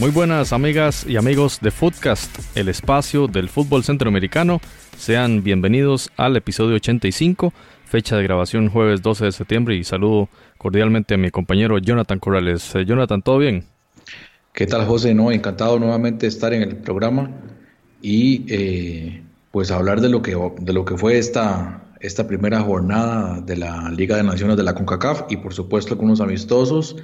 Muy buenas amigas y amigos de Footcast, el espacio del fútbol centroamericano. Sean bienvenidos al episodio 85, fecha de grabación jueves 12 de septiembre y saludo cordialmente a mi compañero Jonathan Corrales. Eh, Jonathan, ¿todo bien? ¿Qué tal José? No, encantado nuevamente de estar en el programa y eh, pues hablar de lo que, de lo que fue esta, esta primera jornada de la Liga de Naciones de la CONCACAF y por supuesto algunos amistosos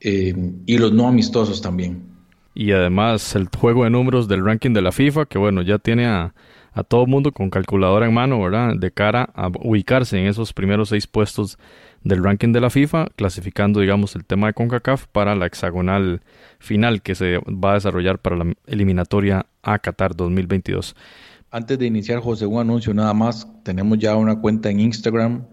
eh, y los no amistosos también y además el juego de números del ranking de la FIFA, que bueno, ya tiene a, a todo mundo con calculadora en mano, ¿verdad? De cara a ubicarse en esos primeros seis puestos del ranking de la FIFA, clasificando, digamos, el tema de CONCACAF para la hexagonal final que se va a desarrollar para la eliminatoria a Qatar 2022. Antes de iniciar, José, un anuncio nada más. Tenemos ya una cuenta en Instagram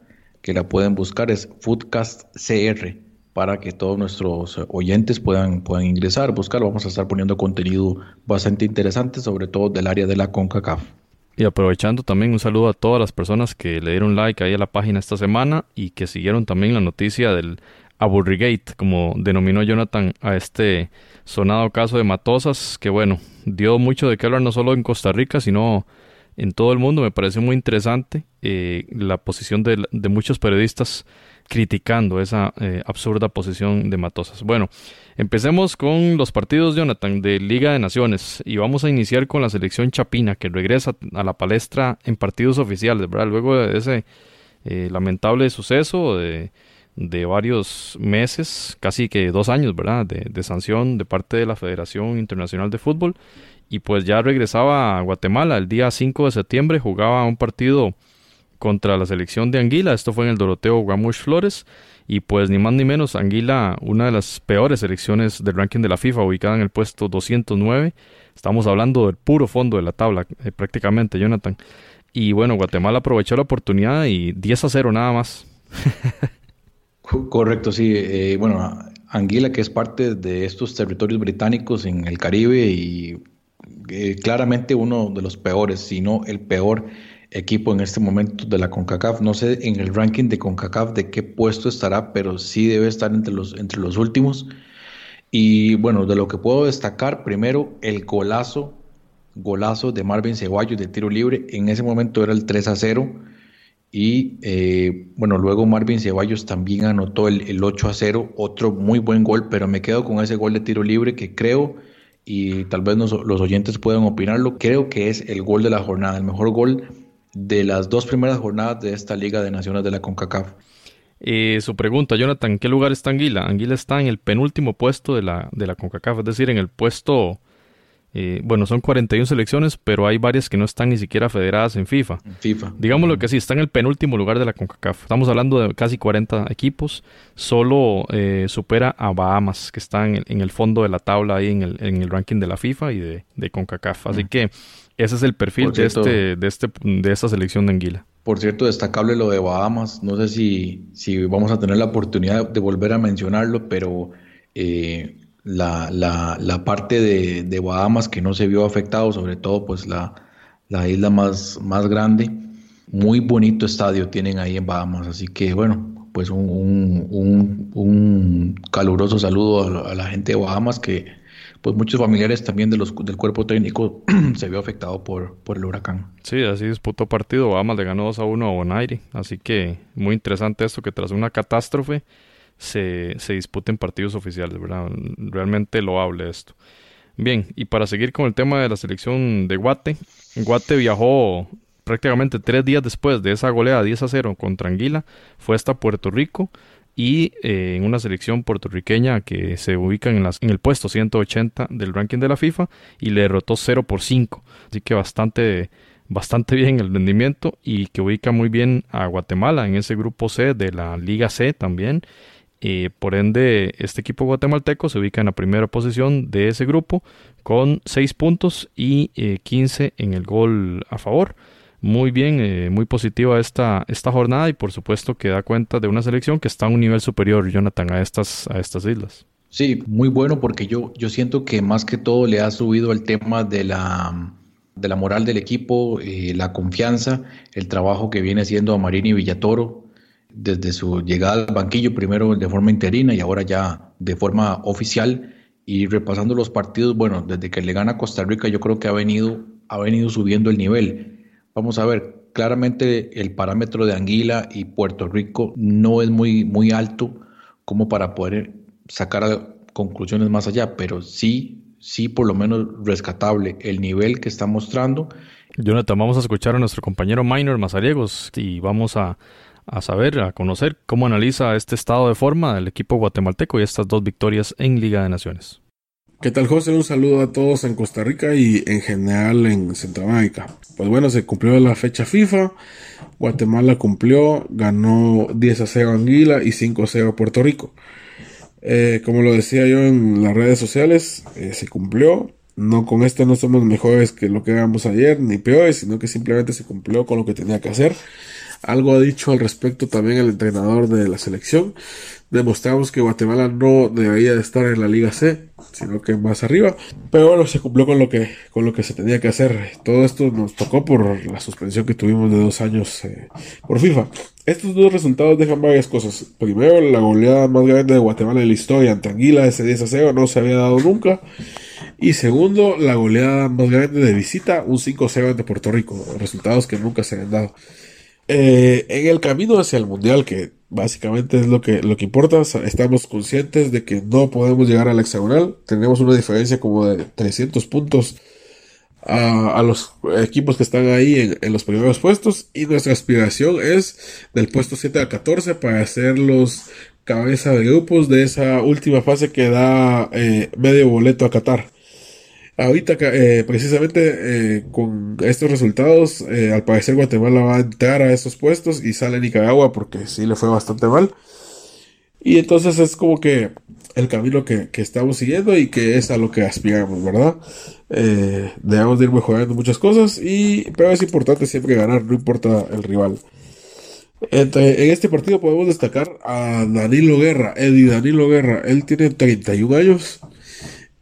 que la pueden buscar, es FoodcastCR para que todos nuestros oyentes puedan, puedan ingresar, buscar. Vamos a estar poniendo contenido bastante interesante, sobre todo del área de la CONCACAF. Y aprovechando también un saludo a todas las personas que le dieron like ahí a la página esta semana y que siguieron también la noticia del Aburrigate, como denominó Jonathan a este sonado caso de Matosas, que bueno, dio mucho de qué hablar no solo en Costa Rica, sino en todo el mundo. Me pareció muy interesante eh, la posición de, de muchos periodistas criticando esa eh, absurda posición de Matosas. Bueno, empecemos con los partidos, Jonathan, de Liga de Naciones y vamos a iniciar con la selección chapina que regresa a la palestra en partidos oficiales, ¿verdad? Luego de ese eh, lamentable suceso de, de, varios meses, casi que dos años, ¿verdad? De, de sanción de parte de la Federación Internacional de Fútbol y pues ya regresaba a Guatemala el día 5 de septiembre, jugaba un partido contra la selección de Anguila. Esto fue en el Doroteo Guamuch Flores. Y pues ni más ni menos, Anguila, una de las peores selecciones del ranking de la FIFA, ubicada en el puesto 209. Estamos hablando del puro fondo de la tabla, eh, prácticamente, Jonathan. Y bueno, Guatemala aprovechó la oportunidad y 10 a 0 nada más. Correcto, sí. Eh, bueno, Anguila, que es parte de estos territorios británicos en el Caribe y eh, claramente uno de los peores, si no el peor equipo en este momento de la CONCACAF. No sé en el ranking de CONCACAF de qué puesto estará, pero sí debe estar entre los, entre los últimos. Y bueno, de lo que puedo destacar, primero el golazo, golazo de Marvin Ceballos de tiro libre. En ese momento era el 3 a 0. Y eh, bueno, luego Marvin Ceballos también anotó el, el 8 a 0, otro muy buen gol, pero me quedo con ese gol de tiro libre que creo y tal vez los oyentes puedan opinarlo, creo que es el gol de la jornada, el mejor gol de las dos primeras jornadas de esta Liga de Naciones de la CONCACAF. Eh, su pregunta, Jonathan, ¿en qué lugar está Anguila? Anguila está en el penúltimo puesto de la, de la CONCACAF, es decir, en el puesto, eh, bueno, son 41 selecciones, pero hay varias que no están ni siquiera federadas en FIFA. FIFA. Digámoslo que sí, está en el penúltimo lugar de la CONCACAF. Estamos hablando de casi 40 equipos, solo eh, supera a Bahamas, que está en el, fondo de la tabla ahí en el, en el ranking de la FIFA y de, de CONCACAF. Así que ese es el perfil de, este, de, este, de esta selección de Anguila. Por cierto, destacable lo de Bahamas. No sé si, si vamos a tener la oportunidad de volver a mencionarlo, pero eh, la, la, la, parte de, de, Bahamas que no se vio afectado, sobre todo pues la, la isla más, más grande. Muy bonito estadio tienen ahí en Bahamas. Así que bueno, pues un, un, un, caluroso saludo a la gente de Bahamas que pues muchos familiares también de los, del cuerpo técnico se vio afectado por, por el huracán. Sí, así disputó partido, Bahamas le ganó 2 a 1 a Bonaire, así que muy interesante esto que tras una catástrofe se, se disputen partidos oficiales, ¿verdad? Realmente loable esto. Bien, y para seguir con el tema de la selección de Guate, Guate viajó prácticamente tres días después de esa goleada 10 a 0 contra Anguila, fue hasta Puerto Rico, y eh, en una selección puertorriqueña que se ubica en, el puesto 180 del ranking de la FIFA y le derrotó 0 por 5. Así que bastante, bastante bien el rendimiento y que ubica muy bien a Guatemala en ese grupo C de la Liga C también. Eh, por ende, este equipo guatemalteco se ubica en la primera posición de ese grupo con 6 puntos y 15 eh, en el gol a favor. Muy bien, eh, muy positiva esta, esta jornada y por supuesto que da cuenta de una selección que está a un nivel superior, Jonathan, a estas, a estas islas. Sí, muy bueno porque yo, yo siento que más que todo le ha subido el tema de la, de la moral del equipo, eh, la confianza, el trabajo que viene haciendo Marini Villatoro desde su llegada al banquillo, primero de forma interina y ahora ya de forma oficial. Y repasando los partidos, bueno, desde que le gana Costa Rica, yo creo que ha venido, ha venido subiendo el nivel. Vamos a ver, claramente el parámetro de Anguila y Puerto Rico no es muy, muy alto como para poder sacar conclusiones más allá, pero sí, sí por lo menos rescatable el nivel que está mostrando. Jonathan, vamos a escuchar a nuestro compañero Minor Mazariegos y vamos a, a saber, a conocer cómo analiza este estado de forma del equipo guatemalteco y estas dos victorias en Liga de Naciones. ¿Qué tal, José? Un saludo a todos en Costa Rica y en general en Centroamérica. Pues bueno, se cumplió la fecha FIFA. Guatemala cumplió, ganó 10 a 0 Anguila y 5 a 0 Puerto Rico. Eh, como lo decía yo en las redes sociales, eh, se cumplió. No con esto no somos mejores que lo que éramos ayer, ni peores, sino que simplemente se cumplió con lo que tenía que hacer. Algo ha dicho al respecto también el entrenador de la selección demostramos que Guatemala no debería de estar en la Liga C, sino que más arriba. Pero bueno, se cumplió con lo que, con lo que se tenía que hacer. Todo esto nos tocó por la suspensión que tuvimos de dos años eh, por FIFA. Estos dos resultados dejan varias cosas. Primero, la goleada más grande de Guatemala en la historia ante Anguila, ese 10 a 0, no se había dado nunca. Y segundo, la goleada más grande de visita, un 5-0 ante Puerto Rico. Resultados que nunca se habían dado. Eh, en el camino hacia el Mundial, que Básicamente es lo que, lo que importa. Estamos conscientes de que no podemos llegar al hexagonal. Tenemos una diferencia como de 300 puntos a, los equipos que están ahí en, los primeros puestos. Y nuestra aspiración es del puesto 7 al 14 para ser los cabeza de grupos de esa última fase que da eh, medio boleto a Qatar. Ahorita, eh, precisamente eh, con estos resultados, eh, al parecer Guatemala va a entrar a esos puestos y sale Nicaragua porque sí le fue bastante mal. Y entonces es como que el camino que, estamos siguiendo y que es a lo que aspiramos, ¿verdad? debemos de ir mejorando muchas cosas, y, pero es importante siempre ganar, no importa el rival. en este partido podemos destacar a Danilo Guerra, Eddie Danilo Guerra. Él tiene 31 años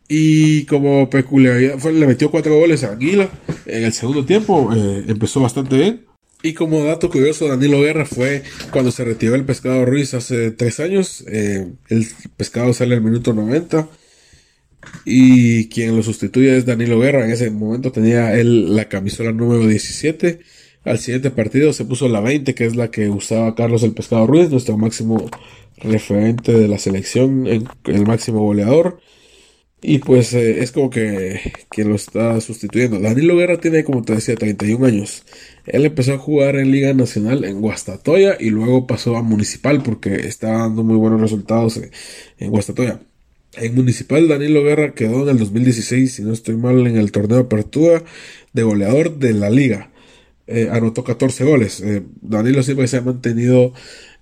y como peculiaridad, fue, le metió cuatro goles a Anguila en el segundo tiempo, eh, empezó bastante bien. Y como dato curioso, Danilo Guerra fue cuando se retiró el Pescado Ruiz hace tres años. Eh, el Pescado sale al minuto 90. Y quien lo sustituye es Danilo Guerra. En ese momento tenía él la camisola número 17. Al siguiente partido se puso la 20, que es la que usaba Carlos el Pescado Ruiz, nuestro máximo referente de la selección, el máximo goleador. Y pues eh, es como que, que, lo está sustituyendo. Danilo Guerra tiene, como te decía, 31 años. Él empezó a jugar en Liga Nacional en Guastatoya y luego pasó a Municipal porque está dando muy buenos resultados en, en Guastatoya. En Municipal, Danilo Guerra quedó en el 2016, si no estoy mal, en el torneo de apertura de goleador de la liga. Eh, anotó 14 goles. Eh, Danilo siempre se ha mantenido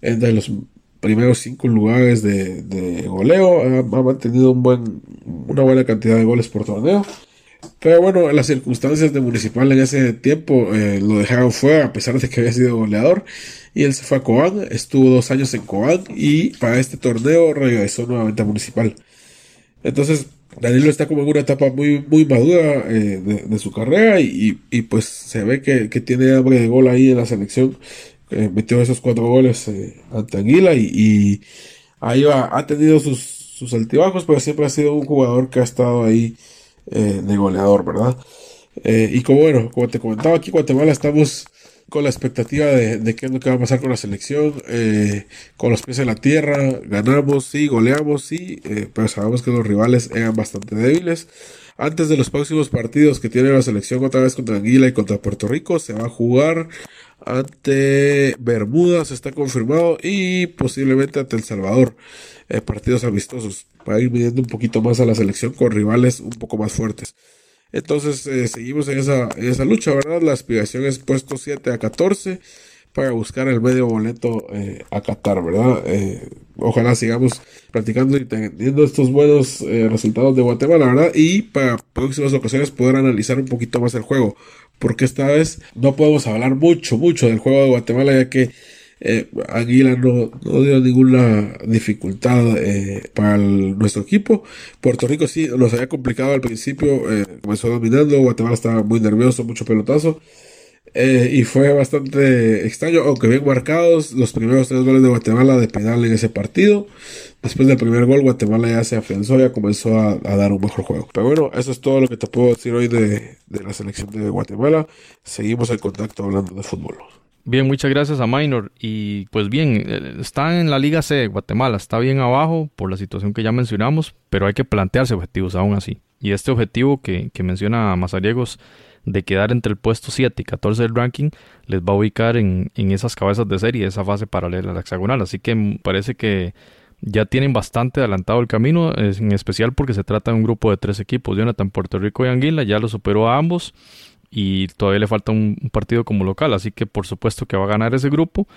entre los primeros cinco lugares de, goleo. Ha, mantenido un buen, una buena cantidad de goles por torneo. Pero bueno, las circunstancias de Municipal en ese tiempo eh, lo dejaron fuera a pesar de que había sido goleador. Y él se fue a Cobán, estuvo dos años en Cobán y para este torneo regresó nuevamente a Municipal. Entonces, Danilo está como en una etapa muy, muy madura eh, de, su carrera y, y, pues se ve que, que, tiene hambre de gol ahí en la selección metió esos cuatro goles eh, ante Anguila y, ahí va, ha tenido sus, sus, altibajos, pero siempre ha sido un jugador que ha estado ahí eh, de goleador, ¿verdad? Eh, y como bueno, como te comentaba, aquí Guatemala estamos con la expectativa de, de qué es lo que va a pasar con la selección, con los pies en la tierra, ganamos, sí, goleamos, sí, pero sabemos que los rivales eran bastante débiles. Antes de los próximos partidos que tiene la selección otra vez contra Anguila y contra Puerto Rico, se va a jugar ante Bermudas, está confirmado, y posiblemente ante El Salvador. Eh, partidos amistosos para ir midiendo un poquito más a la selección con rivales un poco más fuertes. Entonces eh, seguimos en esa, en esa lucha, ¿verdad? La aspiración es puesto 7 a 14 para buscar el medio boleto eh, a Qatar, ¿verdad? Eh, ojalá sigamos practicando y teniendo estos buenos eh, resultados de Guatemala, ¿verdad? Y para próximas ocasiones poder analizar un poquito más el juego, porque esta vez no podemos hablar mucho, mucho del juego de Guatemala, ya que eh, Aguila no, no, dio ninguna dificultad eh, para nuestro equipo. Puerto Rico sí nos había complicado al principio, eh, comenzó dominando, Guatemala estaba muy nervioso, mucho pelotazo. Eh, y fue bastante extraño, aunque bien marcados los primeros tres goles de Guatemala de penal en ese partido. Después del primer gol, Guatemala ya se afianzó, ya comenzó a, dar un mejor juego. Pero bueno, eso es todo lo que te puedo decir hoy de, de la selección de Guatemala. Seguimos en contacto hablando de fútbol. Bien, muchas gracias a Minor. Y pues bien, eh, está en la Liga C de Guatemala, está bien abajo por la situación que ya mencionamos, pero hay que plantearse objetivos aún así. Y este objetivo que, que menciona Mazariegos de quedar entre el puesto 7 y 14 del ranking les va a ubicar en, en esas cabezas de serie, esa fase paralela a la hexagonal. Así que parece que ya tienen bastante adelantado el camino, en especial porque se trata de un grupo de tres equipos. Jonathan, Puerto Rico y Anguila ya lo superó a ambos y todavía le falta un, partido como local, así que por supuesto que va a ganar ese grupo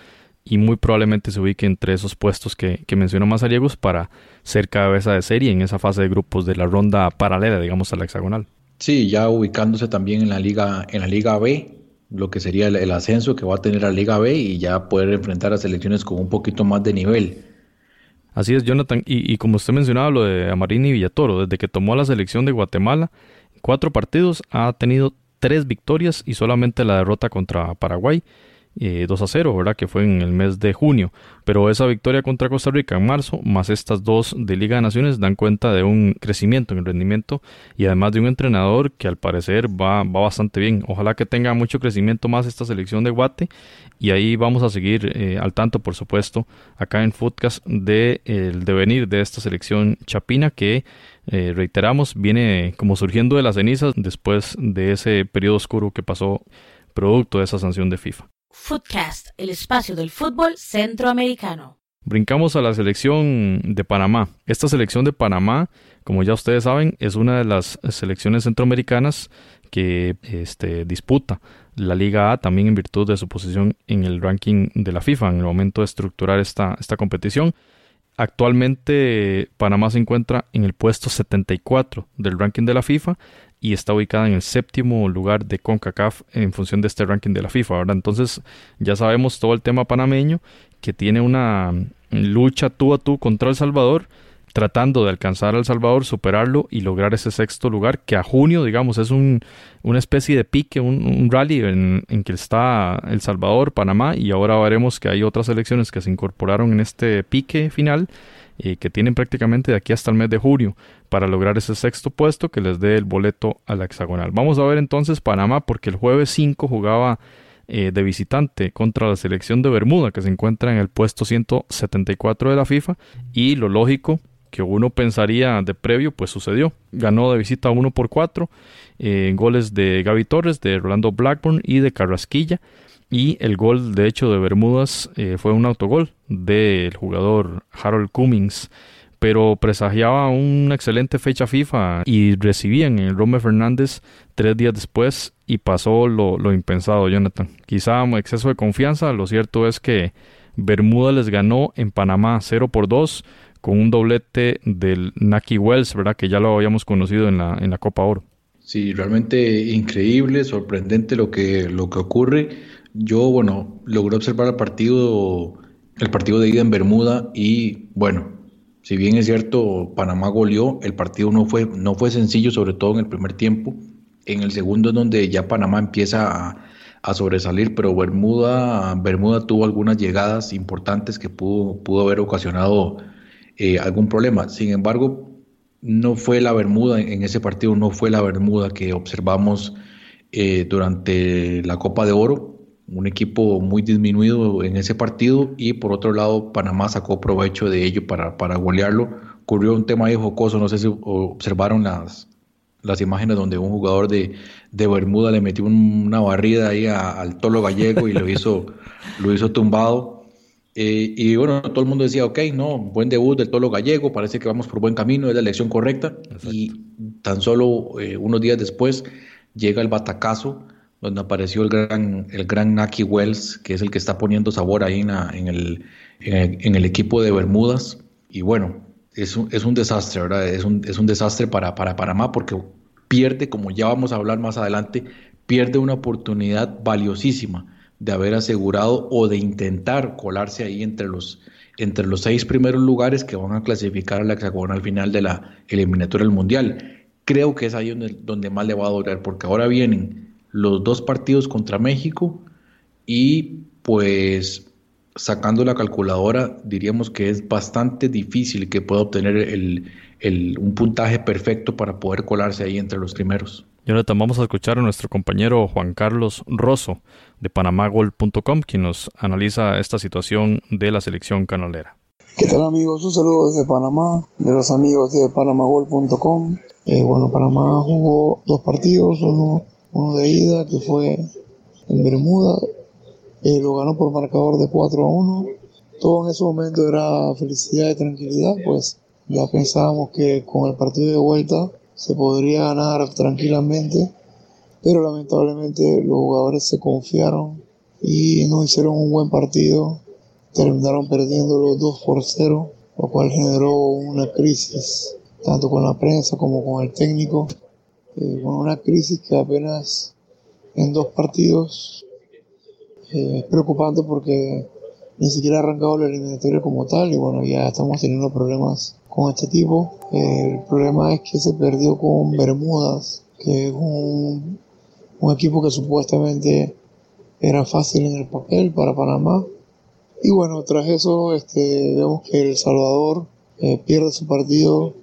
y muy probablemente se ubique entre esos puestos que, que mencionó Mazariegos para ser cabeza de serie en esa fase de grupos de la ronda paralela, digamos, a la hexagonal. Sí, ya ubicándose también en la liga, en la liga B, lo que sería el, ascenso que va a tener la liga B y ya poder enfrentar a selecciones con un poquito más de nivel. Así es, Jonathan. Y, y, como usted mencionaba lo de Amarini y Villatoro, desde que tomó la selección de Guatemala, cuatro partidos ha tenido tres victorias y solamente la derrota contra Paraguay. Eh, 2 a 0, ¿verdad? Que fue en el mes de junio. Pero esa victoria contra Costa Rica en marzo, más estas dos de Liga de Naciones, dan cuenta de un crecimiento en el rendimiento y además de un entrenador que al parecer va, va bastante bien. Ojalá que tenga mucho crecimiento más esta selección de Guate y ahí vamos a seguir eh, al tanto, por supuesto, acá en Footcast de el devenir de esta selección chapina que eh, reiteramos, viene como surgiendo de las cenizas después de ese periodo oscuro que pasó producto de esa sanción de FIFA. Footcast, el espacio del fútbol centroamericano. Brincamos a la selección de Panamá. Esta selección de Panamá, como ya ustedes saben, es una de las selecciones centroamericanas que este, disputa la Liga A también en virtud de su posición en el ranking de la FIFA en el momento de estructurar esta, esta competición. Actualmente Panamá se encuentra en el puesto 74 del ranking de la FIFA y está ubicada en el séptimo lugar de CONCACAF en función de este ranking de la FIFA. ¿verdad? Entonces ya sabemos todo el tema panameño que tiene una lucha tú a tú contra El Salvador tratando de alcanzar a El Salvador, superarlo y lograr ese sexto lugar, que a junio, digamos, es un, una especie de pique, un, un rally en, en, que está El Salvador, Panamá, y ahora veremos que hay otras elecciones que se incorporaron en este pique final, que tienen prácticamente de aquí hasta el mes de junio para lograr ese sexto puesto que les dé el boleto a la hexagonal. Vamos a ver entonces Panamá, porque el jueves 5 jugaba eh, de visitante contra la selección de Bermuda, que se encuentra en el puesto 174 de la FIFA, y lo lógico que uno pensaría de previo, pues sucedió. Ganó de visita 1 por 4 eh, goles de Gaby Torres, de Rolando Blackburn y de Carrasquilla. Y el gol, de hecho, de Bermudas eh, fue un autogol del jugador Harold Cummings. Pero presagiaba una excelente fecha FIFA y recibían el Rome Fernández tres días después y pasó lo, lo impensado, Jonathan. Quizá exceso de confianza, lo cierto es que Bermuda les ganó en Panamá 0 por 2 con un doblete del Naki Wells, ¿verdad? Que ya lo habíamos conocido en la, en la Copa Oro. Sí, realmente increíble, sorprendente lo que, lo que ocurre. Yo, bueno, logré observar el partido, el partido de ida en Bermuda y, bueno, si bien es cierto, Panamá goleó, el partido no fue, no fue sencillo, sobre todo en el primer tiempo. En el segundo es donde ya Panamá empieza a, sobresalir, pero Bermuda, Bermuda tuvo algunas llegadas importantes que pudo, pudo haber ocasionado eh, algún problema. Sin embargo, no fue la Bermuda, en ese partido no fue la Bermuda que observamos eh, durante la Copa de Oro, un equipo muy disminuido en ese partido y por otro lado Panamá sacó provecho de ello para, para golearlo. Ocurrió un tema ahí jocoso, no sé si observaron las, las imágenes donde un jugador de, de Bermuda le metió una barrida ahí a, al Tolo Gallego y lo hizo, lo hizo tumbado. Eh, y bueno, todo el mundo decía, ok, no, buen debut del Tolo Gallego, parece que vamos por buen camino, es la elección correcta. Exacto. Y tan solo eh, unos días después llega el batacazo donde apareció el gran, el gran Naki Wells, que es el que está poniendo sabor ahí en, en, el, en, el, equipo de Bermudas. Y bueno, es un, es un desastre, ¿verdad? Es un, es un desastre para, para Panamá porque pierde, como ya vamos a hablar más adelante, pierde una oportunidad valiosísima de haber asegurado o de intentar colarse ahí entre los, entre los seis primeros lugares que van a clasificar a la hexagonal final de la eliminatoria del Mundial. Creo que es ahí donde, donde más le va a doler, porque ahora vienen los dos partidos contra México y pues sacando la calculadora diríamos que es bastante difícil que pueda obtener el, un puntaje perfecto para poder colarse ahí entre los primeros. Jonathan, vamos a escuchar a nuestro compañero Juan Carlos Rosso de panamagol.com, quien nos analiza esta situación de la selección canalera. ¿Qué tal amigos? Un saludo desde Panamá, de los amigos de panamagol.com. Eh, bueno, Panamá jugó dos partidos, uno uno de ida que fue en Bermuda, eh, lo ganó por marcador de 4 a 1. Todo en ese momento era felicidad y tranquilidad, pues ya pensábamos que con el partido de vuelta se podría ganar tranquilamente, pero lamentablemente los jugadores se confiaron y no hicieron un buen partido, terminaron perdiendo los 2 por 0, lo cual generó una crisis tanto con la prensa como con el técnico eh, con una crisis que apenas en dos partidos eh, es preocupante porque ni siquiera ha arrancado la eliminatoria como tal y bueno, ya estamos teniendo problemas con este tipo. Eh, el problema es que se perdió con Bermudas, que es un, un equipo que supuestamente era fácil en el papel para Panamá. Y bueno, tras eso este, vemos que El Salvador pierde su partido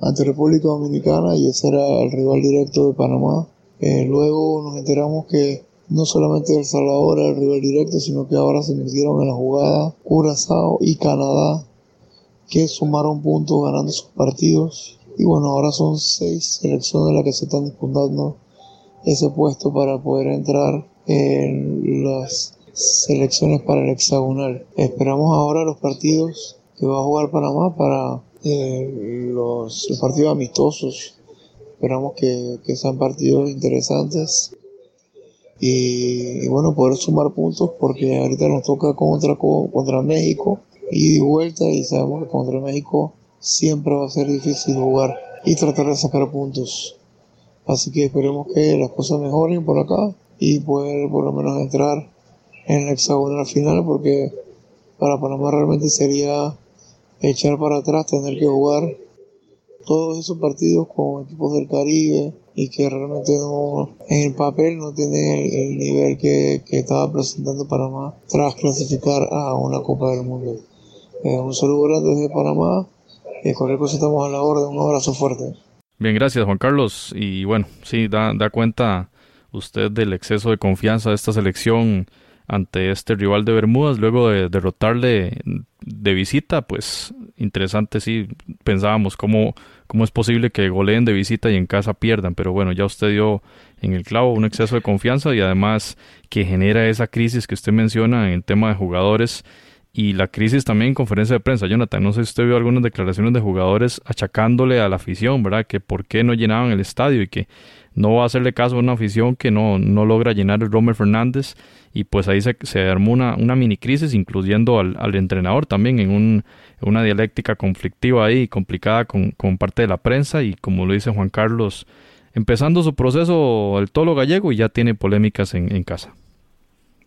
ante República Dominicana y ese era el rival directo de Panamá. Eh, luego nos enteramos que no solamente El Salvador era el rival directo, sino que ahora se metieron en la jugada Curazao y Canadá, que sumaron puntos ganando sus partidos. Y bueno, ahora son seis selecciones las que se están disputando ese puesto para poder entrar en las selecciones para el hexagonal. Esperamos ahora los partidos que va a jugar Panamá para eh, los, partidos amistosos. Esperamos que, sean partidos interesantes y, bueno, poder sumar puntos porque ahorita nos toca contra, contra México y de vuelta y sabemos que contra México siempre va a ser difícil jugar y tratar de sacar puntos. Así que esperemos que las cosas mejoren por acá y poder por lo menos entrar en el hexagonal final porque para Panamá realmente sería echar para atrás, tener que jugar todos esos partidos con equipos del Caribe y que realmente no, en el papel no tiene el, nivel que, estaba presentando Panamá tras clasificar a una Copa del Mundo. Eh, un saludo grande desde Panamá y cualquier cosa estamos a la orden. Un abrazo fuerte. Bien, gracias Juan Carlos. Y bueno, sí, da, da cuenta usted del exceso de confianza de esta selección ante este rival de Bermudas, luego de derrotarle de visita, pues interesante, sí, pensábamos cómo, cómo es posible que goleen de visita y en casa pierdan, pero bueno, ya usted dio en el clavo un exceso de confianza y además que genera esa crisis que usted menciona en el tema de jugadores y la crisis también en conferencia de prensa. Jonathan, no sé si usted vio algunas declaraciones de jugadores achacándole a la afición, ¿verdad? Que por qué no llenaban el estadio y que no va a hacerle caso a una afición que no, no logra llenar el Romer Fernández y pues ahí se, armó una, mini crisis incluyendo al, entrenador también en un, una dialéctica conflictiva ahí complicada con, con, parte de la prensa y como lo dice Juan Carlos empezando su proceso el tolo gallego y ya tiene polémicas en, en casa.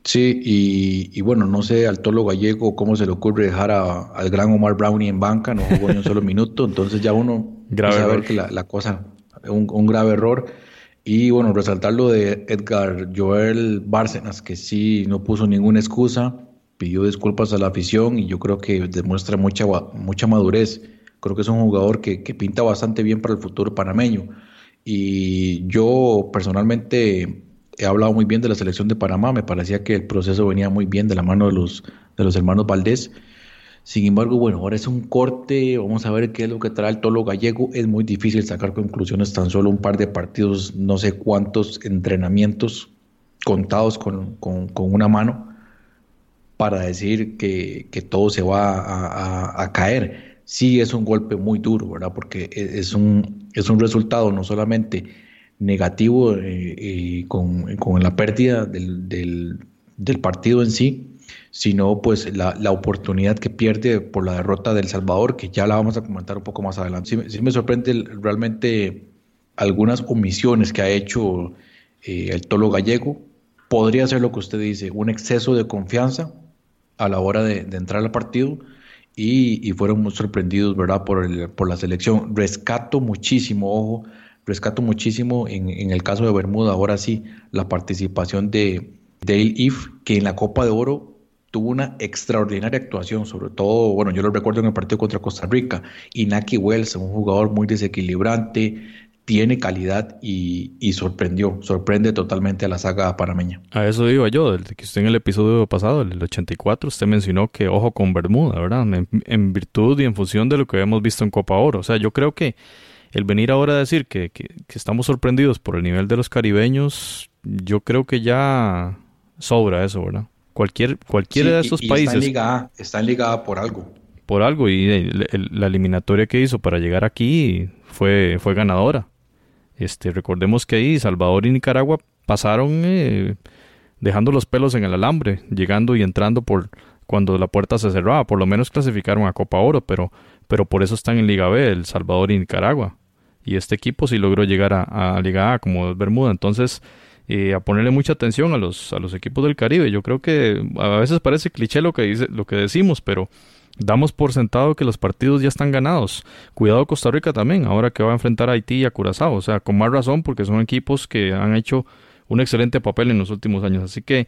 Sí, y, y, bueno, no sé al tolo gallego cómo se le ocurre dejar a, al gran Omar Brownie en banca, no jugó ni un solo minuto, entonces ya uno grave saber que la, la cosa, un, un grave error. Y bueno, resaltar lo de Edgar Joel Bárcenas, que sí no puso ninguna excusa, pidió disculpas a la afición y yo creo que demuestra mucha, mucha madurez. Creo que es un jugador que, que pinta bastante bien para el futuro panameño. Y yo personalmente he hablado muy bien de la selección de Panamá, me parecía que el proceso venía muy bien de la mano de los, de los hermanos Valdés sin embargo, bueno, ahora es un corte, vamos a ver qué es lo que trae el tolo gallego. Es muy difícil sacar conclusiones, tan solo un par de partidos, no sé cuántos entrenamientos contados con, una mano para decir que, todo se va a, caer. Sí es un golpe muy duro, ¿verdad? Porque e, es un, es un resultado no solamente negativo eh, con, la pérdida del, del, partido en sí, sino pues la, la, oportunidad que pierde por la derrota del Salvador, que ya la vamos a comentar un poco más adelante. Sí, me sorprende realmente algunas omisiones que ha hecho el Tolo Gallego. Podría ser lo que usted dice, un exceso de confianza a la hora de, entrar al partido y, fueron muy sorprendidos, ¿verdad? Por, el, por la selección. Rescato muchísimo, ojo, rescato muchísimo en, el caso de Bermuda, ahora sí, la participación de Dale If, que en la Copa de Oro tuvo una extraordinaria actuación, sobre todo, bueno, yo lo recuerdo en el partido contra Costa Rica, Inaki Wells, un jugador muy desequilibrante, tiene calidad y, sorprendió, sorprende totalmente a la saga panameña. A eso digo yo, desde que usted en el episodio pasado, el 84, usted mencionó que ojo con Bermuda, ¿verdad? En, virtud y en función de lo que habíamos visto en Copa Oro. O sea, yo creo que el venir ahora a decir que, estamos sorprendidos por el nivel de los caribeños, yo creo que ya sobra eso, ¿verdad? Cualquier, cualquiera de esos países. Está en, Liga está en Liga por algo. Por algo, y la eliminatoria que hizo para llegar aquí fue, fue ganadora. Este, recordemos que ahí Salvador y Nicaragua pasaron eh, dejando los pelos en el alambre, llegando y entrando por cuando la puerta se cerraba. Por lo menos clasificaron a Copa Oro, pero, pero por eso están en Liga B, El Salvador y Nicaragua. Y este equipo sí logró llegar a, Liga A como Bermuda. Entonces, eh, a ponerle mucha atención a los, a los equipos del Caribe. Yo creo que a veces parece cliché lo que, dice, lo que decimos, pero Damos por sentado que los partidos ya están ganados. Cuidado Costa Rica también, ahora que va a enfrentar a Haití y a Curazao. O sea, con más razón porque son equipos que han hecho un excelente papel en los últimos años. Así que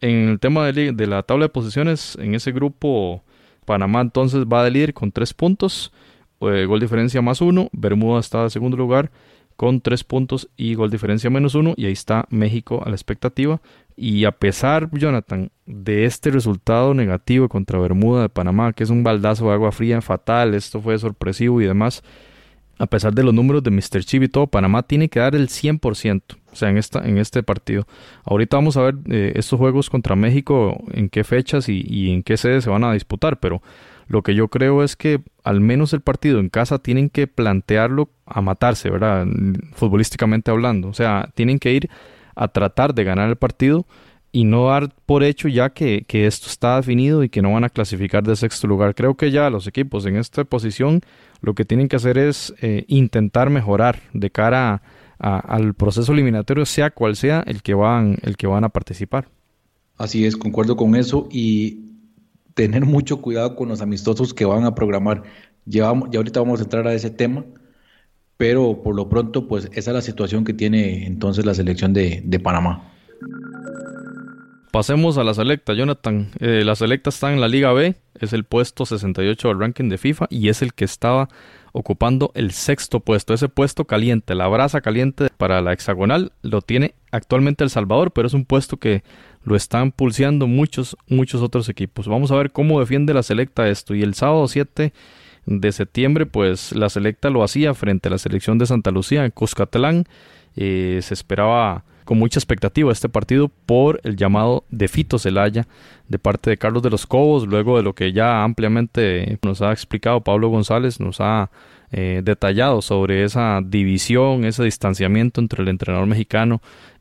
en el tema de, de la tabla de posiciones, en ese grupo, Panamá entonces va de líder con tres puntos, eh, gol diferencia más uno. Bermuda está de segundo lugar con tres puntos y gol diferencia menos uno. Y ahí está México a la expectativa. Y a pesar, Jonathan, de este resultado negativo contra Bermuda de Panamá, que es un baldazo de agua fría fatal, esto fue sorpresivo y demás, a pesar de los números de Mr. Chip y todo, Panamá tiene que dar el 100%, o sea, en, esta, en este partido. Ahorita vamos a ver eh, estos juegos contra México, en qué fechas y, y en qué sede se van a disputar, pero lo que yo creo es que al menos el partido en casa tienen que plantearlo a matarse, ¿verdad? Futbolísticamente hablando. O sea, tienen que ir a tratar de ganar el partido y no dar por hecho ya que, esto está definido y que no van a clasificar de sexto lugar. Creo que ya los equipos en esta posición lo que tienen que hacer es eh, intentar mejorar de cara al proceso eliminatorio, sea cual sea el que van, el que van a participar. Así es, concuerdo con eso y tener mucho cuidado con los amistosos que van a programar. Ya, ahorita vamos a entrar a ese tema pero por lo pronto, pues esa es la situación que tiene entonces la selección de, Panamá. Pasemos a la selecta, Jonathan. Eh, la selecta está en la Liga B, es el puesto 68 del ranking de FIFA y es el que estaba ocupando el sexto puesto. Ese puesto caliente, la brasa caliente para la hexagonal, lo tiene actualmente El Salvador, pero es un puesto que lo están pulseando muchos, muchos otros equipos. Vamos a ver cómo defiende la selecta esto. Y el sábado 7 de septiembre, pues la selecta lo hacía frente a la selección de Santa Lucía en Cuscatlán. Eh, se esperaba con mucha expectativa este partido por el llamado de Fito Celaya de parte de Carlos de los Cobos, luego de lo que ya ampliamente nos ha explicado Pablo González, nos ha eh, detallado sobre esa división, ese distanciamiento entre el entrenador mexicano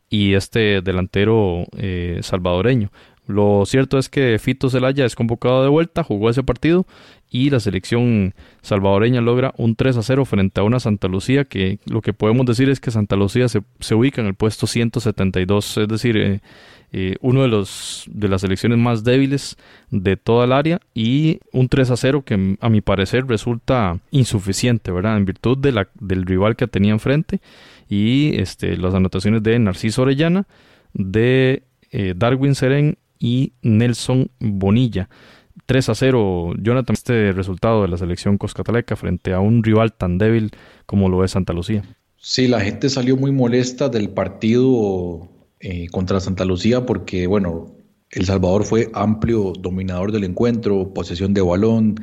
y este delantero eh, salvadoreño. Lo cierto es que Fito Zelaya es convocado de vuelta, jugó ese partido y la selección salvadoreña logra un 3 a 0 frente a una Santa Lucía que lo que podemos decir es que Santa Lucía se, se ubica en el puesto 172, es decir, eh, eh, uno de los de las selecciones más débiles de toda el área y un 3 a 0 que a mi parecer resulta insuficiente, ¿verdad? En virtud de la, del rival que tenía enfrente y este, las anotaciones de Narciso Orellana, de eh, Darwin Seren y Nelson Bonilla. 3 a 0, Jonathan, este resultado de la selección coscataleca frente a un rival tan débil como lo es Santa Lucía. Sí, la gente salió muy molesta del partido eh, contra Santa Lucía porque, bueno, El Salvador fue amplio dominador del encuentro, posesión de balón,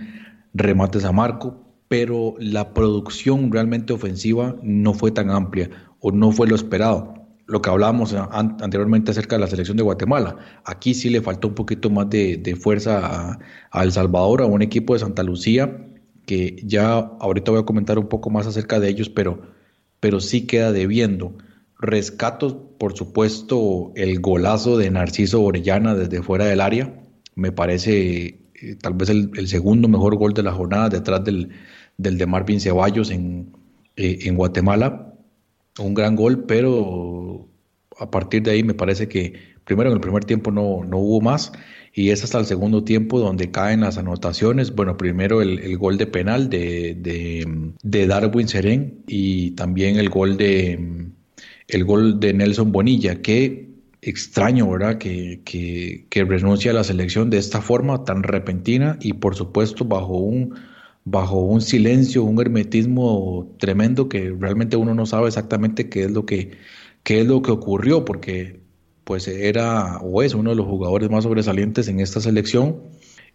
remates a marco, pero la producción realmente ofensiva no fue tan amplia o no fue lo esperado lo que hablábamos anteriormente acerca de la selección de Guatemala. Aquí sí le faltó un poquito más de, fuerza a, El Salvador, a un equipo de Santa Lucía, que ya ahorita voy a comentar un poco más acerca de ellos, pero, pero sí queda debiendo. Rescato, por supuesto, el golazo de Narciso Orellana desde fuera del área. Me parece eh, tal vez el, segundo mejor gol de la jornada detrás del, del de Marvin Ceballos en, eh, en Guatemala. Un gran gol, pero a partir de ahí me parece que primero en el primer tiempo no, no hubo más y es hasta el segundo tiempo donde caen las anotaciones. Bueno, primero el, gol de penal de, de, Darwin Serén y también el gol de, el gol de Nelson Bonilla, que extraño, ¿verdad? Que, que, que renuncia a la selección de esta forma tan repentina y por supuesto bajo un, bajo un silencio, un hermetismo tremendo que realmente uno no sabe exactamente qué es lo que, qué es lo que ocurrió, porque pues era o es uno de los jugadores más sobresalientes en esta selección.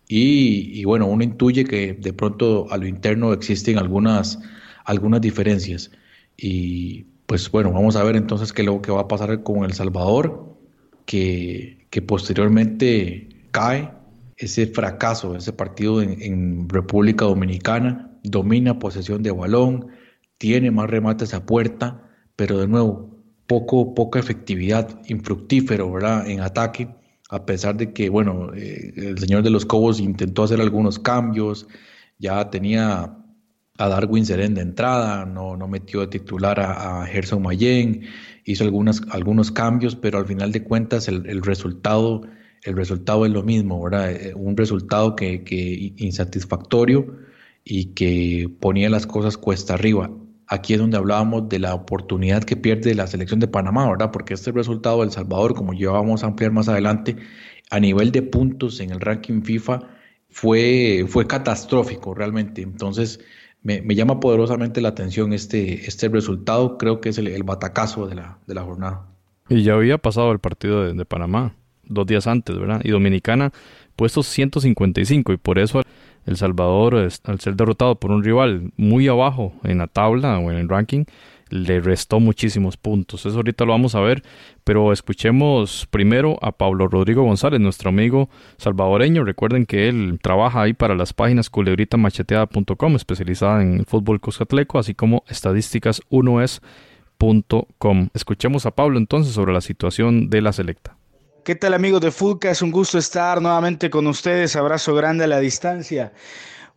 Y, bueno, uno intuye que de pronto a lo interno existen algunas, algunas diferencias. Y pues bueno, vamos a ver entonces qué luego que va a pasar con El Salvador, que, que posteriormente cae ese fracaso, ese partido en, República Dominicana, domina posesión de balón, tiene más remates a puerta, pero de nuevo, poco, poca efectividad, infructífero, ¿verdad? En ataque, a pesar de que, bueno, eh, el señor de los Cobos intentó hacer algunos cambios, ya tenía a Darwin Seren de entrada, no, no metió de titular a, a Gerson Mayen, hizo algunas, algunos cambios, pero al final de cuentas el, resultado, el resultado es lo mismo, ¿verdad? Eh, un resultado que, que insatisfactorio y que ponía las cosas cuesta arriba aquí es donde hablábamos de la oportunidad que pierde la selección de Panamá, ¿verdad? Porque este resultado de El Salvador, como ya vamos a ampliar más adelante, a nivel de puntos en el ranking FIFA fue, fue catastrófico realmente. Entonces, me, llama poderosamente la atención este, este resultado, creo que es el, batacazo de la, de la jornada. Y ya había pasado el partido de, de Panamá, dos días antes, ¿verdad? Y Dominicana puestos 155 y por eso el Salvador, al ser derrotado por un rival muy abajo en la tabla o en el ranking, le restó muchísimos puntos. Eso ahorita lo vamos a ver, pero escuchemos primero a Pablo Rodrigo González, nuestro amigo salvadoreño. Recuerden que él trabaja ahí para las páginas culebritamacheteada.com, especializada en fútbol coscatleco, así como estadísticas1es.com. Escuchemos a Pablo entonces sobre la situación de la selecta. ¿Qué tal amigos de Fulca? Es un gusto estar nuevamente con ustedes. Abrazo grande a la distancia.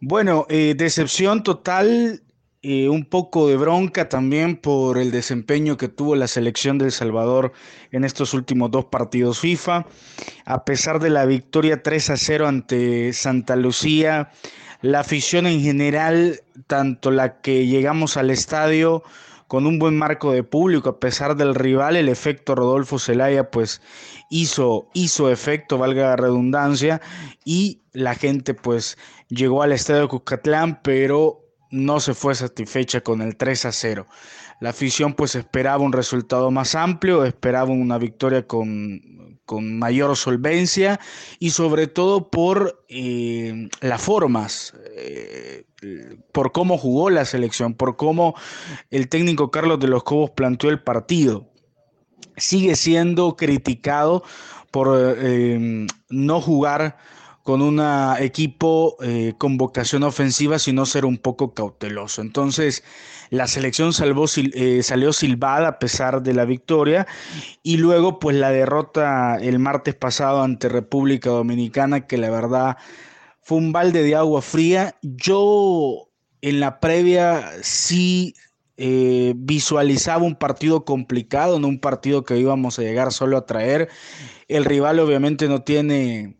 Bueno, eh, decepción total, eh, un poco de bronca también por el desempeño que tuvo la selección de El Salvador en estos últimos dos partidos FIFA. A pesar de la victoria 3 a 0 ante Santa Lucía, la afición en general, tanto la que llegamos al estadio, con un buen marco de público, a pesar del rival, el efecto Rodolfo Zelaya pues hizo, hizo efecto, valga la redundancia, y la gente pues llegó al estadio de Cuscatlán, pero no se fue satisfecha con el 3 a 0. La afición pues esperaba un resultado más amplio, esperaba una victoria con, con mayor solvencia y sobre todo por eh, las formas, eh, por cómo jugó la selección, por cómo el técnico Carlos de los Cobos planteó el partido. Sigue siendo criticado por eh, no jugar con un equipo eh, con vocación ofensiva, sino ser un poco cauteloso. Entonces, la selección salvó, eh, salió silbada a pesar de la victoria y luego pues la derrota el martes pasado ante República Dominicana, que la verdad fue un balde de agua fría. Yo en la previa sí eh, visualizaba un partido complicado, no un partido que íbamos a llegar solo a traer. El rival obviamente no tiene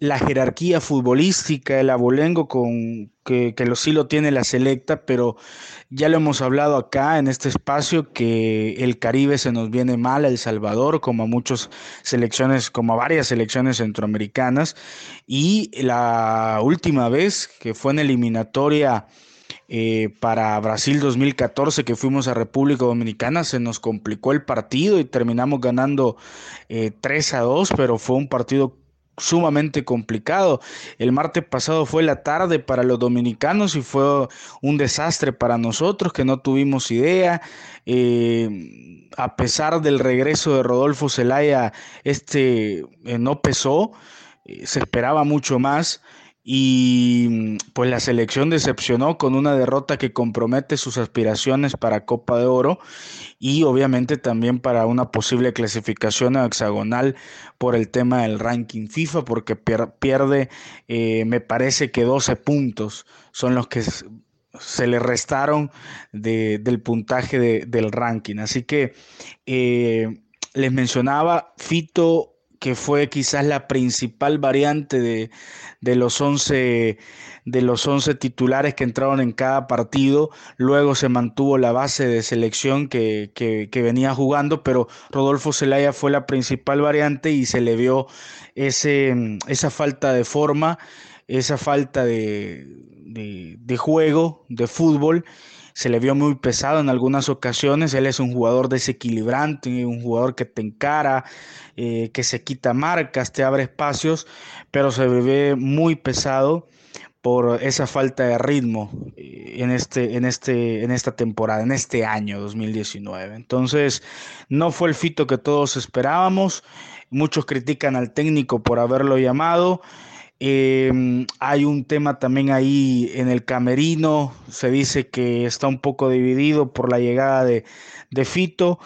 la jerarquía futbolística, el abolengo con que, lo sí lo tiene la selecta, pero ya lo hemos hablado acá en este espacio que el Caribe se nos viene mal, El Salvador, como a muchas selecciones, como a varias selecciones centroamericanas, y la última vez que fue en eliminatoria eh, para Brasil 2014 que fuimos a República Dominicana se nos complicó el partido y terminamos ganando 3 eh, a 2, pero fue un partido sumamente complicado. El martes pasado fue la tarde para los dominicanos y fue un desastre para nosotros que no tuvimos idea. Eh, a pesar del regreso de Rodolfo Zelaya, este no pesó, se esperaba mucho más y pues la selección decepcionó con una derrota que compromete sus aspiraciones para Copa de Oro y obviamente también para una posible clasificación a hexagonal por el tema del ranking FIFA porque pierde eh, me parece que 12 puntos son los que se le restaron del puntaje del ranking. Así que eh, les mencionaba Fito que fue quizás la principal variante de, de los 11 de los 11 titulares que entraron en cada partido. Luego se mantuvo la base de selección que, que, venía jugando, pero Rodolfo Zelaya fue la principal variante y se le vio ese, esa falta de forma, esa falta de, de, de juego, de fútbol se le vio muy pesado en algunas ocasiones. Él es un jugador desequilibrante, un jugador que te encara, eh, que se quita marcas, te abre espacios, pero se ve muy pesado por esa falta de ritmo eh, en, este, en, este, en esta temporada, en este año 2019. Entonces, no fue el fito que todos esperábamos. Muchos critican al técnico por haberlo llamado. Em, hay un tema también ahí en el camerino, se dice que está un poco dividido por la llegada de, Fito.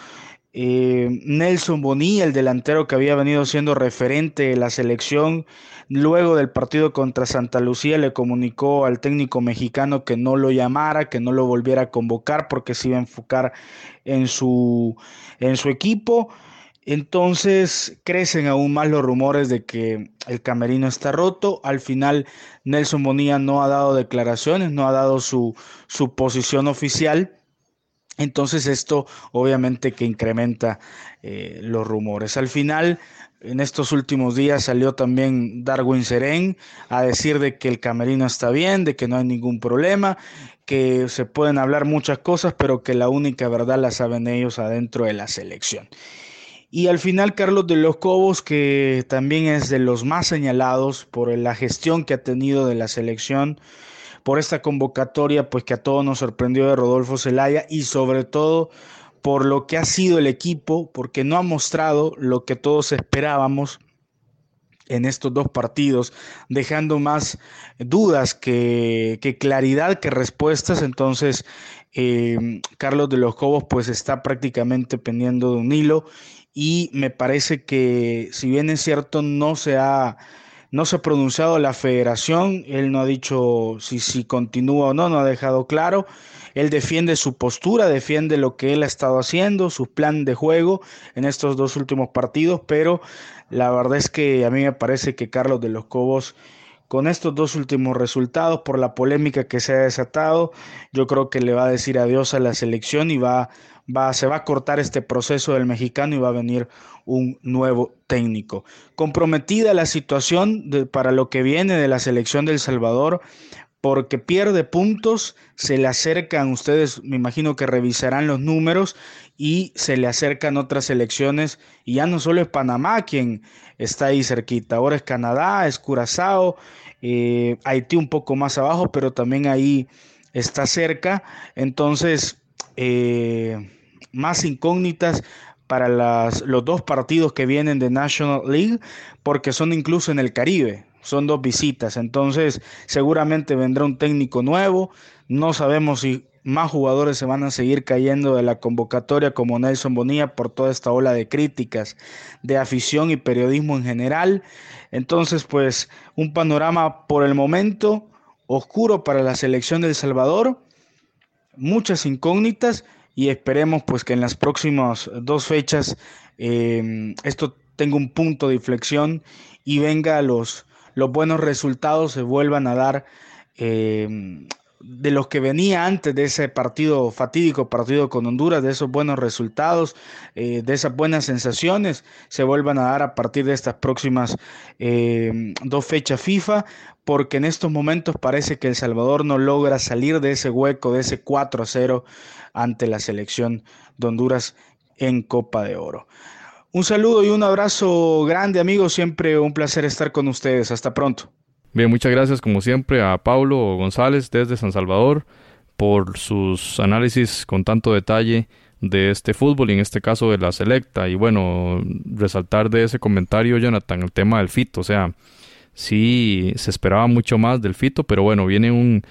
Em, Nelson Boni, el delantero que había venido siendo referente de la selección, luego del partido contra Santa Lucía le comunicó al técnico mexicano que no lo llamara, que no lo volviera a convocar porque se iba a enfocar en su, en su equipo. Entonces crecen aún más los rumores de que el camerino está roto. Al final Nelson Bonilla no ha dado declaraciones, no ha dado su, su posición oficial. Entonces esto obviamente que incrementa eh, los rumores. Al final, en estos últimos días salió también Darwin Serén a decir de que el camerino está bien, de que no hay ningún problema, que se pueden hablar muchas cosas, pero que la única verdad la saben ellos adentro de la selección. Y al final Carlos de los Cobos, que también es de los más señalados por la gestión que ha tenido de la selección, por esta convocatoria, pues que a todos nos sorprendió de Rodolfo Zelaya y sobre todo por lo que ha sido el equipo, porque no ha mostrado lo que todos esperábamos en estos dos partidos, dejando más dudas que, claridad que respuestas. Entonces, eh, Carlos de los Cobos pues está prácticamente pendiendo de un hilo y me parece que si bien es cierto no se ha no se ha pronunciado la federación, él no ha dicho si, si continúa o no, no ha dejado claro. Él defiende su postura, defiende lo que él ha estado haciendo, su plan de juego en estos dos últimos partidos, pero la verdad es que a mí me parece que Carlos de los Cobos, con estos dos últimos resultados, por la polémica que se ha desatado, yo creo que le va a decir adiós a la selección y va va, se va a cortar este proceso del mexicano y va a venir un nuevo técnico. Comprometida la situación para lo que viene de la selección del Salvador, porque pierde puntos, se le acercan, ustedes me imagino que revisarán los números y se le acercan otras selecciones y ya no solo es Panamá quien está ahí cerquita, ahora es Canadá, es Curazao, eh, Haití un poco más abajo, pero también ahí está cerca, entonces eh, más incógnitas para los dos partidos que vienen de National League, porque son incluso en el Caribe, son dos visitas, entonces seguramente vendrá un técnico nuevo, no sabemos si más jugadores se van a seguir cayendo de la convocatoria como Nelson Bonilla por toda esta ola de críticas de afición y periodismo en general. Entonces, pues un panorama por el momento oscuro para la selección del Salvador, muchas incógnitas y esperemos pues que en las próximas dos fechas em, esto tenga un punto de inflexión y venga los, los buenos resultados se vuelvan a dar em, de los que venía antes de ese partido fatídico, partido con Honduras, de esos buenos resultados, eh, de esas buenas sensaciones, se vuelvan a dar a partir de estas próximas em, dos fechas FIFA, porque en estos momentos parece que El Salvador no logra salir de ese hueco, de ese 4 a 0 ante la selección de Honduras en Copa de Oro. Un saludo y un abrazo grande amigos, siempre un placer estar con ustedes. Hasta pronto. Bien, muchas gracias como siempre a Paulo González desde San Salvador por sus análisis con tanto detalle de este fútbol y en este caso de la selecta. Y bueno, resaltar de ese comentario, Jonathan, el tema del fit, o sea, sí se esperaba mucho más del Fito, pero bueno, viene un,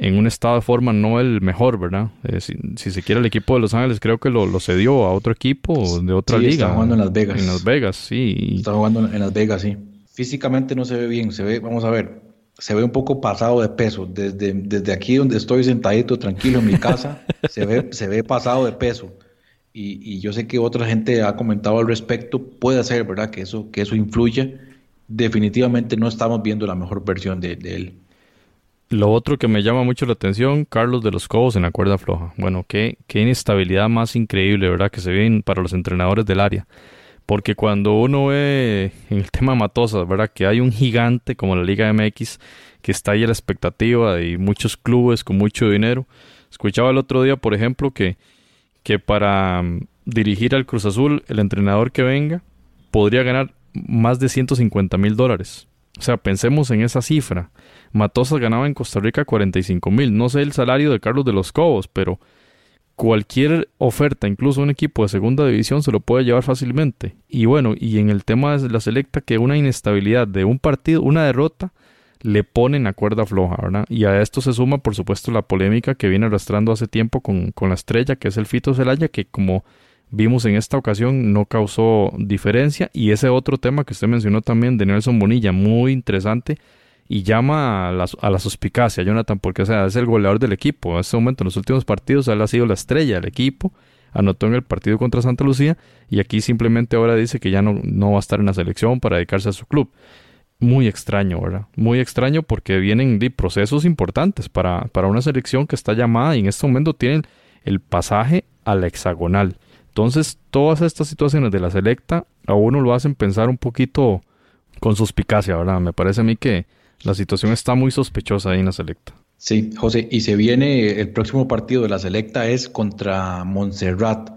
en un estado de forma no el mejor, ¿verdad? Eh, si, se quiere el equipo de Los Ángeles creo que lo, lo cedió a otro equipo de otra liga. Está jugando en Las Vegas. En Las Vegas, sí. Está jugando en Las Vegas, sí. Físicamente no se ve bien, se ve, vamos a ver, se ve un poco pasado de peso. Desde, desde aquí donde estoy sentadito tranquilo en mi casa, se, ve, se ve pasado de peso. Y, y, yo sé que otra gente ha comentado al respecto, puede ser, ¿verdad? Que eso, que eso influye. Definitivamente no estamos viendo la mejor versión de, él. Lo otro que me llama mucho la atención, Carlos de los Cobos en la cuerda floja. Bueno, qué, qué inestabilidad más increíble, ¿verdad? Que se ve para los entrenadores del área. Porque cuando uno ve en el tema Matosas, ¿verdad? Que hay un gigante como la Liga MX que está ahí a la expectativa y muchos clubes con mucho dinero. Escuchaba el otro día, por ejemplo, que, que para mm, dirigir al Cruz Azul, el entrenador que venga podría ganar más de 150 mil dólares. O sea, pensemos en esa cifra. Matosas ganaba en Costa Rica 45 mil. No sé el salario de Carlos de los Cobos, pero cualquier oferta, incluso un equipo de segunda división, se lo puede llevar fácilmente. Y bueno, y en el tema de la selecta, que una inestabilidad de un partido, una derrota, le ponen a cuerda floja, ¿verdad? Y a esto se suma, por supuesto, la polémica que viene arrastrando hace tiempo con, con la estrella, que es el Fito Celaya, que como vimos en esta ocasión no causó diferencia. Y ese otro tema que usted mencionó también de Nelson Bonilla, muy interesante, y llama a la, a la suspicacia, Jonathan, porque es el goleador del equipo. En este momento, en los últimos partidos, él ha sido la estrella del equipo. Anotó en el partido contra Santa Lucía y aquí simplemente ahora dice que ya no, no va a estar en la selección para dedicarse a su club. Muy extraño, ¿verdad? Muy extraño porque vienen de procesos importantes para, para una selección que está llamada y en este momento tienen el pasaje a la hexagonal. Entonces, todas estas situaciones de la selecta a uno lo hacen pensar un poquito con suspicacia, ¿verdad? Me parece a mí que, la situación está muy sospechosa ahí en la selecta. Sí, José, y se viene el próximo partido de la selecta es contra Montserrat,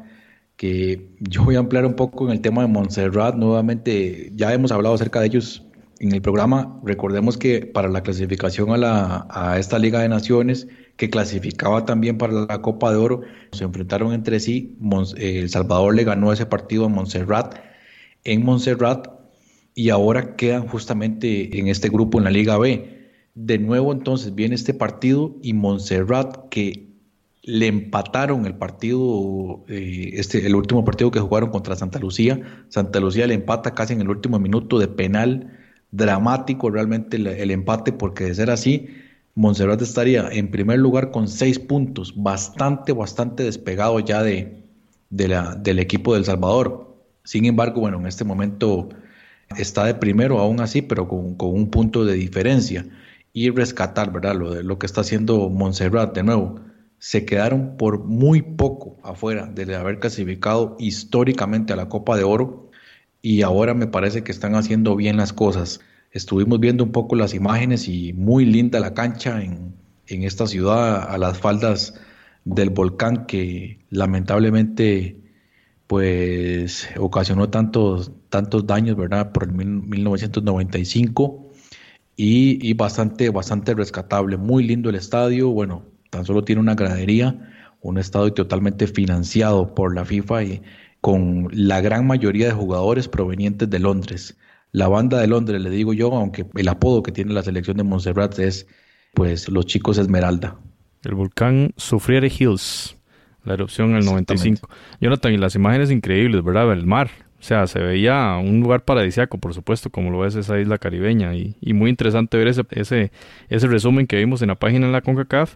que yo voy a ampliar un poco en el tema de Montserrat. Nuevamente, ya hemos hablado acerca de ellos en el programa. Recordemos que para la clasificación a, la, a esta Liga de Naciones, que clasificaba también para la Copa de Oro, se enfrentaron entre sí. Eh, el Salvador le ganó ese partido a Montserrat. En Montserrat y ahora quedan justamente en este grupo en la Liga B. De nuevo entonces viene este partido y Montserrat que le empataron el partido, eh, este, el último partido que jugaron contra Santa Lucía. Santa Lucía le empata casi en el último minuto de penal, dramático realmente el, empate, porque de ser así, Montserrat estaría en primer lugar con seis puntos, bastante, bastante despegado ya de, de la, del equipo del Salvador. Sin embargo, bueno, en este momento está de primero aún así, pero con, un punto de diferencia. Y rescatar, ¿verdad? Lo, de, lo que está haciendo Montserrat de nuevo. Se quedaron por muy poco afuera de haber clasificado históricamente a la Copa de Oro y ahora me parece que están haciendo bien las cosas. Estuvimos viendo un poco las imágenes y muy linda la cancha en, en esta ciudad a las faldas del volcán que lamentablemente pues ocasionó tantos, tantos daños, ¿verdad? Por el 1995 y, y, bastante, bastante rescatable. Muy lindo el estadio, bueno, tan solo tiene una gradería, un estadio totalmente financiado por la FIFA y con la gran mayoría de jugadores provenientes de Londres. La banda de Londres, le digo yo, aunque el apodo que tiene la selección de Montserrat es, pues, los chicos Esmeralda. El volcán Sufriere Hills la erupción en el 95. Jonathan, y las imágenes increíbles, ¿verdad? El mar. O sea, se veía un lugar paradisiaco, por supuesto, como lo es esa isla caribeña. Y, y muy interesante ver ese, ese, ese resumen que vimos en la página de la CONCACAF.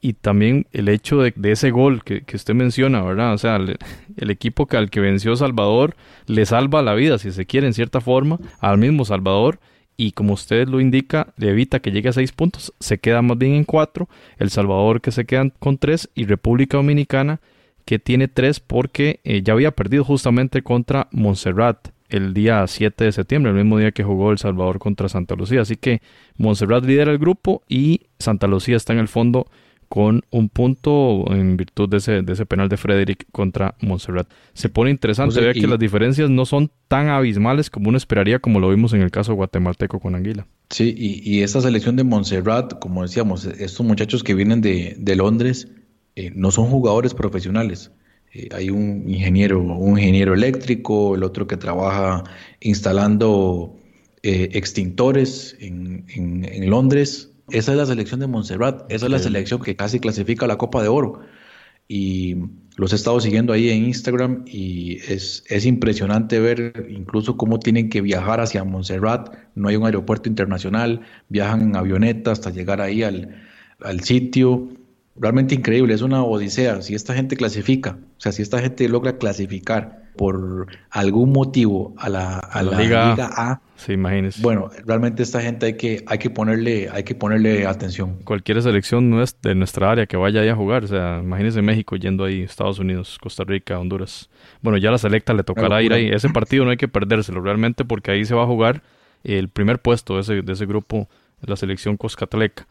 Y también el hecho de, ese gol que, que, usted menciona, ¿verdad? O sea, el equipo que al que venció Salvador le salva la vida, si se quiere, en cierta forma, al mismo Salvador y como usted lo indica, evita que llegue a seis puntos, se queda más bien en cuatro, El Salvador que se quedan con tres y República Dominicana que tiene tres porque eh, ya había perdido justamente contra Montserrat el día 7 de septiembre, el mismo día que jugó El Salvador contra Santa Lucía. Así que Montserrat lidera el grupo y Santa Lucía está en el fondo con un punto en virtud de ese, de ese penal de Frederick contra Montserrat. Se pone interesante, ver que las diferencias no son tan abismales como uno esperaría, como lo vimos en el caso guatemalteco con Anguila. Sí, y, y esta selección de Montserrat, como decíamos, estos muchachos que vienen de, de Londres eh, no son jugadores profesionales. Eh, hay un ingeniero, un ingeniero eléctrico, el otro que trabaja instalando eh, extintores en, en, Londres. Esa es la selección de Montserrat, esa es la selección que casi clasifica a la Copa de Oro. Y los he estado siguiendo ahí en Instagram y es, es impresionante ver incluso cómo tienen que viajar hacia Montserrat. No hay un aeropuerto internacional, viajan en avioneta hasta llegar ahí al, al sitio realmente increíble, es una odisea. Si esta gente clasifica, o sea, si esta gente logra clasificar por algún motivo a la, a la, Liga, A, sí, bueno, realmente esta gente hay que, hay que ponerle, hay que ponerle atención. Cualquier selección de nuestra área que vaya ahí a jugar, o sea, imagínense México yendo ahí, Estados Unidos, Costa Rica, Honduras. Bueno, ya la selecta le tocará ir ahí. Ese partido no hay que perdérselo realmente porque ahí se va a jugar el primer puesto de ese, de ese grupo, la selección coscatleca.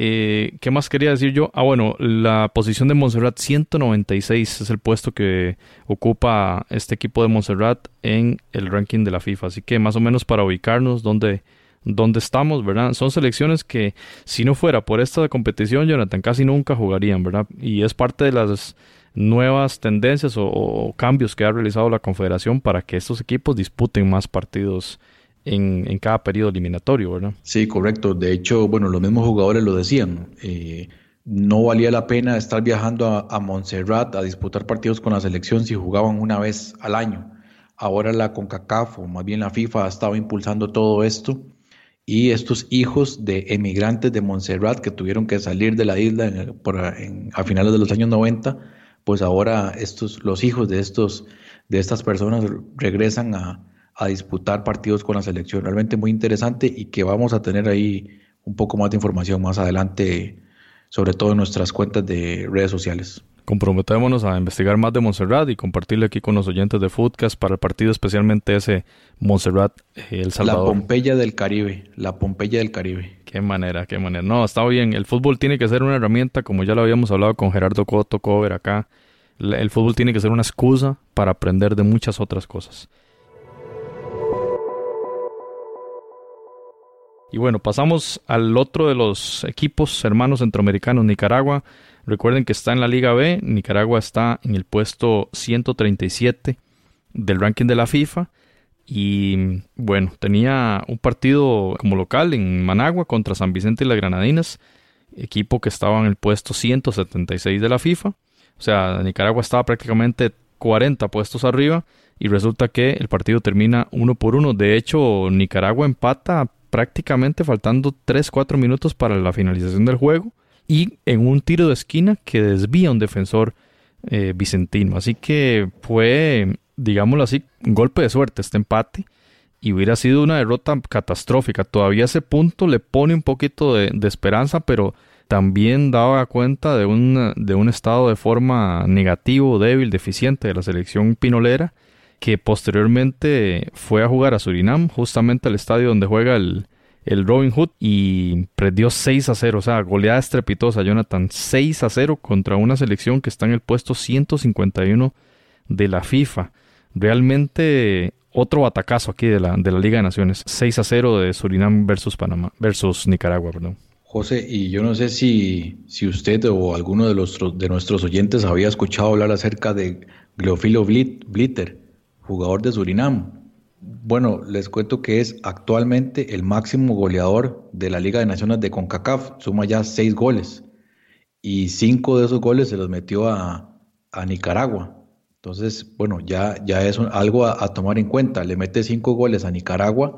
Eh, ¿Qué más quería decir yo? Ah, bueno, la posición de Montserrat 196 es el puesto que ocupa este equipo de Montserrat en el ranking de la FIFA. Así que más o menos para ubicarnos dónde, dónde estamos, ¿verdad? Son selecciones que si no fuera por esta competición, Jonathan, casi nunca jugarían, ¿verdad? Y es parte de las nuevas tendencias o cambios que ha realizado la Confederación para que estos equipos disputen más partidos en, cada periodo eliminatorio, ¿verdad? Sí, correcto. De hecho, bueno, los mismos jugadores lo decían. Eh, no valía la pena estar viajando a, a, Montserrat a disputar partidos con la selección si jugaban una vez al año. Ahora la CONCACAF, o más bien la FIFA, ha estado impulsando todo esto. Y estos hijos de emigrantes de Montserrat que tuvieron que salir de la isla a finales de los años 90, pues ahora estos, los hijos de, estos, de estas personas regresan a, a disputar partidos con la selección. Realmente muy interesante y que vamos a tener ahí un poco más de información más adelante, sobre todo en nuestras cuentas de redes sociales. Comprometémonos a investigar más de Montserrat y compartirle aquí con los oyentes de Foodcast para el partido, especialmente ese Montserrat eh, El Salvador. La Pompeya del Caribe, la Pompeya del Caribe. Qué manera, qué manera. No, está bien. El fútbol tiene que ser una herramienta, como ya lo habíamos hablado con Gerardo Coto Cover acá. El fútbol tiene que ser una excusa para aprender de muchas otras cosas. Y bueno, pasamos al otro de los equipos hermanos centroamericanos, Nicaragua. Recuerden que está en la Liga B, Nicaragua está en el puesto 137 del ranking de la FIFA. Y bueno, tenía un partido como local en Managua contra San Vicente y las Granadinas, equipo que estaba en el puesto 176 de la FIFA. O sea, Nicaragua estaba prácticamente 40 puestos arriba y resulta que el partido termina uno por uno. De hecho, Nicaragua empata prácticamente faltando 3-4 minutos para la finalización del juego y en un tiro de esquina que desvía un defensor eh, vicentino. Así que fue, digámoslo así, un golpe de suerte este empate y hubiera sido una derrota catastrófica. Todavía ese punto le pone un poquito de, esperanza, pero también daba cuenta de de un estado de forma negativo, débil, deficiente de la selección pinolera que posteriormente fue a jugar a Surinam, justamente al estadio donde juega el, el Robin Hood, y perdió 6 a 0, o sea, goleada estrepitosa, Jonathan, 6 a 0 contra una selección que está en el puesto 151 de la FIFA. Realmente otro atacazo aquí de la, de la Liga de Naciones, 6 a 0 de Surinam versus Panamá, versus Nicaragua, perdón. José, y yo no sé si, si usted o alguno de, los, de nuestros oyentes había escuchado hablar acerca de Gleofilo Blitter jugador de Surinam. Bueno, les cuento que es actualmente el máximo goleador de la Liga de Naciones de CONCACAF, suma ya seis goles y cinco de esos goles se los metió a, Nicaragua. Entonces, bueno, ya, ya es algo a, tomar en cuenta. Le mete cinco goles a Nicaragua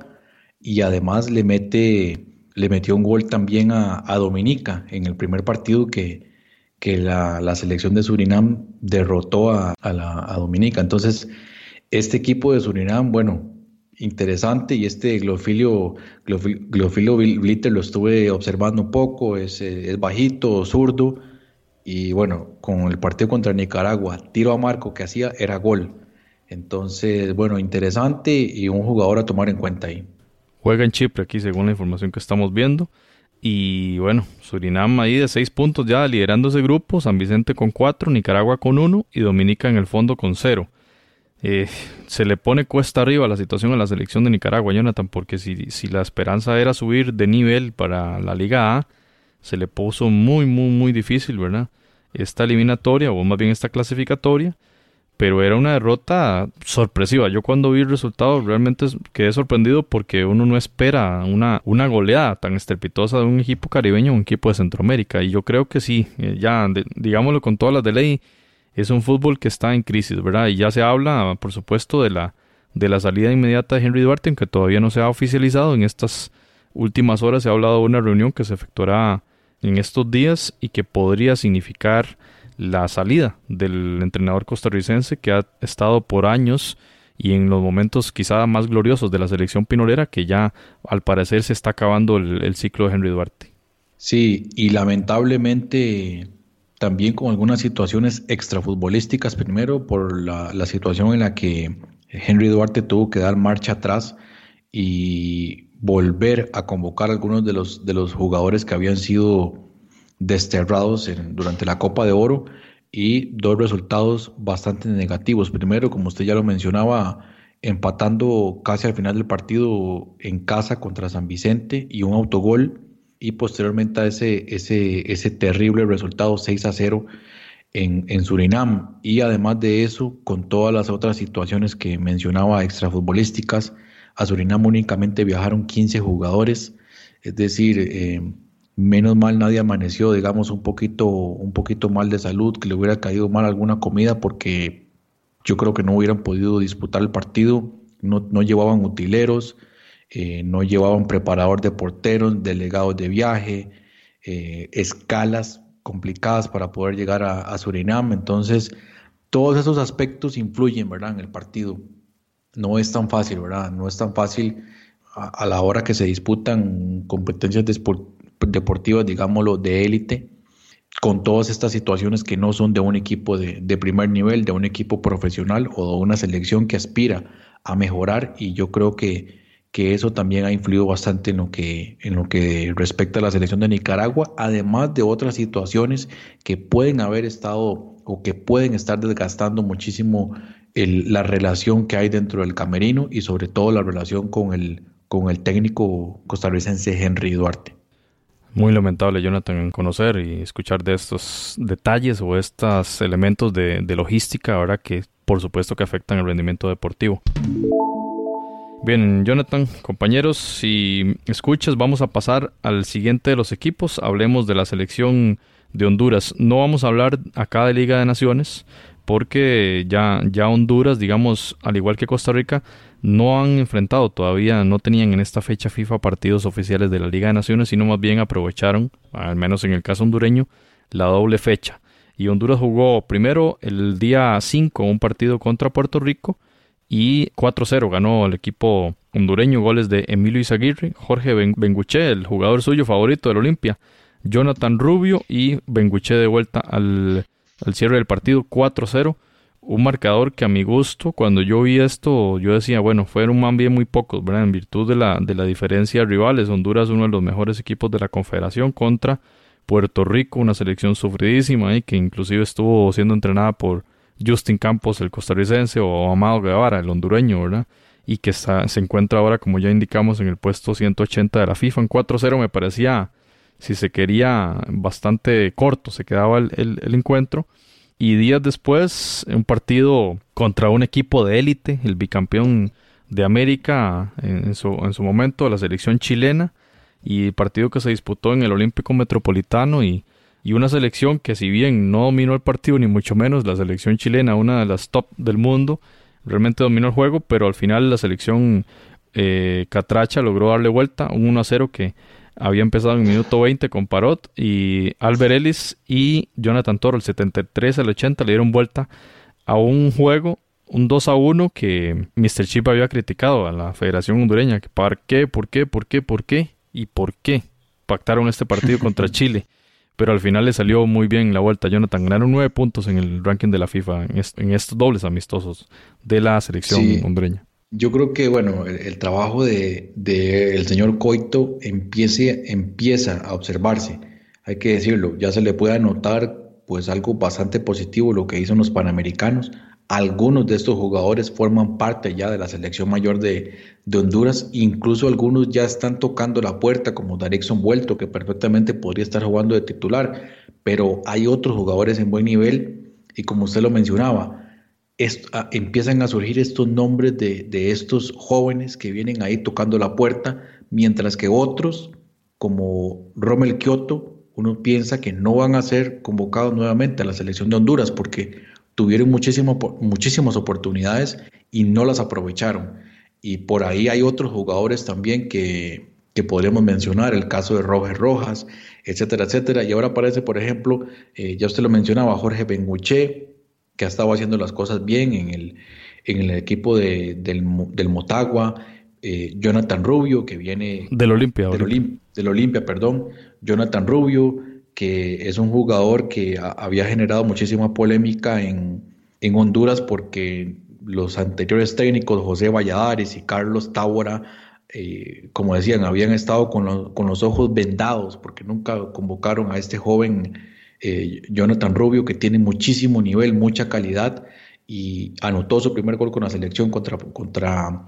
y además le mete le metió un gol también a, Dominica en el primer partido que, que la, selección de Surinam derrotó a, la, a Dominica. Entonces, este equipo de Surinam, bueno, interesante y este Glofilio, Glofilio, Blitter lo estuve observando un poco, es, es, bajito, zurdo y bueno, con el partido contra Nicaragua, tiro a marco que hacía era gol. Entonces, bueno, interesante y un jugador a tomar en cuenta ahí. Juega en Chipre aquí según la información que estamos viendo. Y bueno, Surinam ahí de seis puntos ya liderando ese grupo, San Vicente con cuatro, Nicaragua con uno y Dominica en el fondo con cero. Eh, se le pone cuesta arriba la situación a la selección de Nicaragua, Jonathan, porque si, si la esperanza era subir de nivel para la Liga A, se le puso muy, muy, muy difícil, ¿verdad? Esta eliminatoria, o más bien esta clasificatoria, pero era una derrota sorpresiva. Yo cuando vi el resultado realmente quedé sorprendido porque uno no espera una, una goleada tan estrepitosa de un equipo caribeño o un equipo de Centroamérica. Y yo creo que sí, eh, ya digámoslo con todas las de ley, es un fútbol que está en crisis, ¿verdad? Y ya se habla, por supuesto, de la, de la salida inmediata de Henry Duarte, aunque todavía no se ha oficializado. En estas últimas horas se ha hablado de una reunión que se efectuará en estos días y que podría significar la salida del entrenador costarricense que ha estado por años y en los momentos quizá más gloriosos de la selección pinolera que ya al parecer se está acabando el, ciclo de Henry Duarte. Sí, y lamentablemente también con algunas situaciones extrafutbolísticas, primero por la, la situación en la que Henry Duarte tuvo que dar marcha atrás y volver a convocar a algunos de los, de los jugadores que habían sido desterrados durante la Copa de Oro y dos resultados bastante negativos. Primero, como usted ya lo mencionaba, empatando casi al final del partido en casa contra San Vicente y un autogol y posteriormente a ese, ese, ese terrible resultado 6 a 0 en, en, Surinam. Y además de eso, con todas las otras situaciones que mencionaba extrafutbolísticas, a Surinam únicamente viajaron 15 jugadores, es decir, eh, Menos mal nadie amaneció, digamos, un poquito, un poquito mal de salud, que le hubiera caído mal alguna comida porque yo creo que no hubieran podido disputar el partido, no, llevaban utileros, eh, no llevaban preparador de porteros, delegados de viaje, eh, escalas complicadas para poder llegar a, Surinam. Entonces, todos esos aspectos influyen, ¿verdad?, en el partido. No es tan fácil, ¿verdad? No es tan fácil a, la hora que se disputan competencias de, deportivas, digámoslo, de élite, con todas estas situaciones que no son de un equipo de, primer nivel, de un equipo profesional o de una selección que aspira a mejorar y yo creo que, que eso también ha influido bastante en lo, que, en lo que respecta a la selección de Nicaragua, además de otras situaciones que pueden haber estado o que pueden estar desgastando muchísimo la relación que hay dentro del camerino y sobre todo la relación con el, con el técnico costarricense Henry Duarte. Muy lamentable, Jonathan, conocer y escuchar de estos detalles o estos elementos de, logística, ahora que por supuesto que afectan el rendimiento deportivo. Bien, Jonathan, compañeros, si escuchas, vamos a pasar al siguiente de los equipos. Hablemos de la selección de Honduras. No vamos a hablar acá de Liga de Naciones, porque ya, ya Honduras, digamos, al igual que Costa Rica, no han enfrentado todavía, no tenían en esta fecha FIFA partidos oficiales de la Liga de Naciones, sino más bien aprovecharon, al menos en el caso hondureño, la doble fecha. Y Honduras jugó primero el día 5 un partido contra Puerto Rico y 4-0 ganó el equipo hondureño, goles de Emilio Izaguirre, Jorge Benguche, el jugador suyo favorito del Olimpia, Jonathan Rubio y Benguche de vuelta al, al cierre del partido 4-0 un marcador que a mi gusto, cuando yo vi esto, yo decía, bueno, fueron más bien muy pocos, ¿verdad? En virtud de la, de la diferencia de rivales. Honduras, uno de los mejores equipos de la Confederación, contra Puerto Rico, una selección sufridísima y que inclusive estuvo siendo entrenada por Justin Campos, el costarricense, o Amado Guevara, el hondureño, ¿verdad? Y que se encuentra ahora, como ya indicamos, en el puesto 180 de la FIFA. En 4-0 me parecía, si se quería, bastante corto, se quedaba el, encuentro y días después, un partido contra un equipo de élite, el bicampeón de América en su, en su momento, la selección chilena, y el partido que se disputó en el Olímpico Metropolitano y, y una selección que si bien no dominó el partido ni mucho menos, la selección chilena, una de las top del mundo, realmente dominó el juego, pero al final la selección eh, Catracha logró darle vuelta, un 1 a 0 que había empezado en el minuto 20 con Parot y Albert Ellis y Jonathan Toro, el 73 al 80, le dieron vuelta a un juego, un 2 a 1 que Mr. Chip había criticado a la Federación Hondureña. ¿Por qué? ¿Por qué? ¿Por qué? ¿Por qué? ¿Y por qué pactaron este partido contra Chile? Pero al final le salió muy bien la vuelta. Jonathan ganaron nueve puntos en el ranking de la FIFA en, estos dobles amistosos de la selección hondureña. Yo creo que, bueno, el, trabajo del de, el señor Coito empiece, empieza a observarse, hay que decirlo, ya se le puede anotar pues algo bastante positivo lo que hizo los Panamericanos. Algunos de estos jugadores forman parte ya de la selección mayor de, de Honduras, incluso algunos ya están tocando la puerta, como Darixon Vuelto, que perfectamente podría estar jugando de titular, pero hay otros jugadores en buen nivel y como usted lo mencionaba, empiezan a surgir estos nombres de, de estos jóvenes que vienen ahí tocando la puerta, mientras que otros, como Rommel Kioto, uno piensa que no van a ser convocados nuevamente a la selección de Honduras porque tuvieron muchísimas oportunidades y no las aprovecharon. Y por ahí hay otros jugadores también que, que podríamos mencionar, el caso de Roger Rojas, etcétera, etcétera. Y ahora aparece, por ejemplo, eh, ya usted lo mencionaba, Jorge Benguche, que ha estado haciendo las cosas bien en el, en el equipo de, del, del, Motagua, eh, Jonathan Rubio, que viene... Del Olimpia. Del, del Olimpia, perdón. Jonathan Rubio, que es un jugador que había generado muchísima polémica en, en, Honduras porque los anteriores técnicos, José Valladares y Carlos Tábora, eh, como decían, habían estado con, con, los ojos vendados porque nunca convocaron a este joven eh, Jonathan Rubio, que tiene muchísimo nivel, mucha calidad y anotó su primer gol con la selección contra, contra,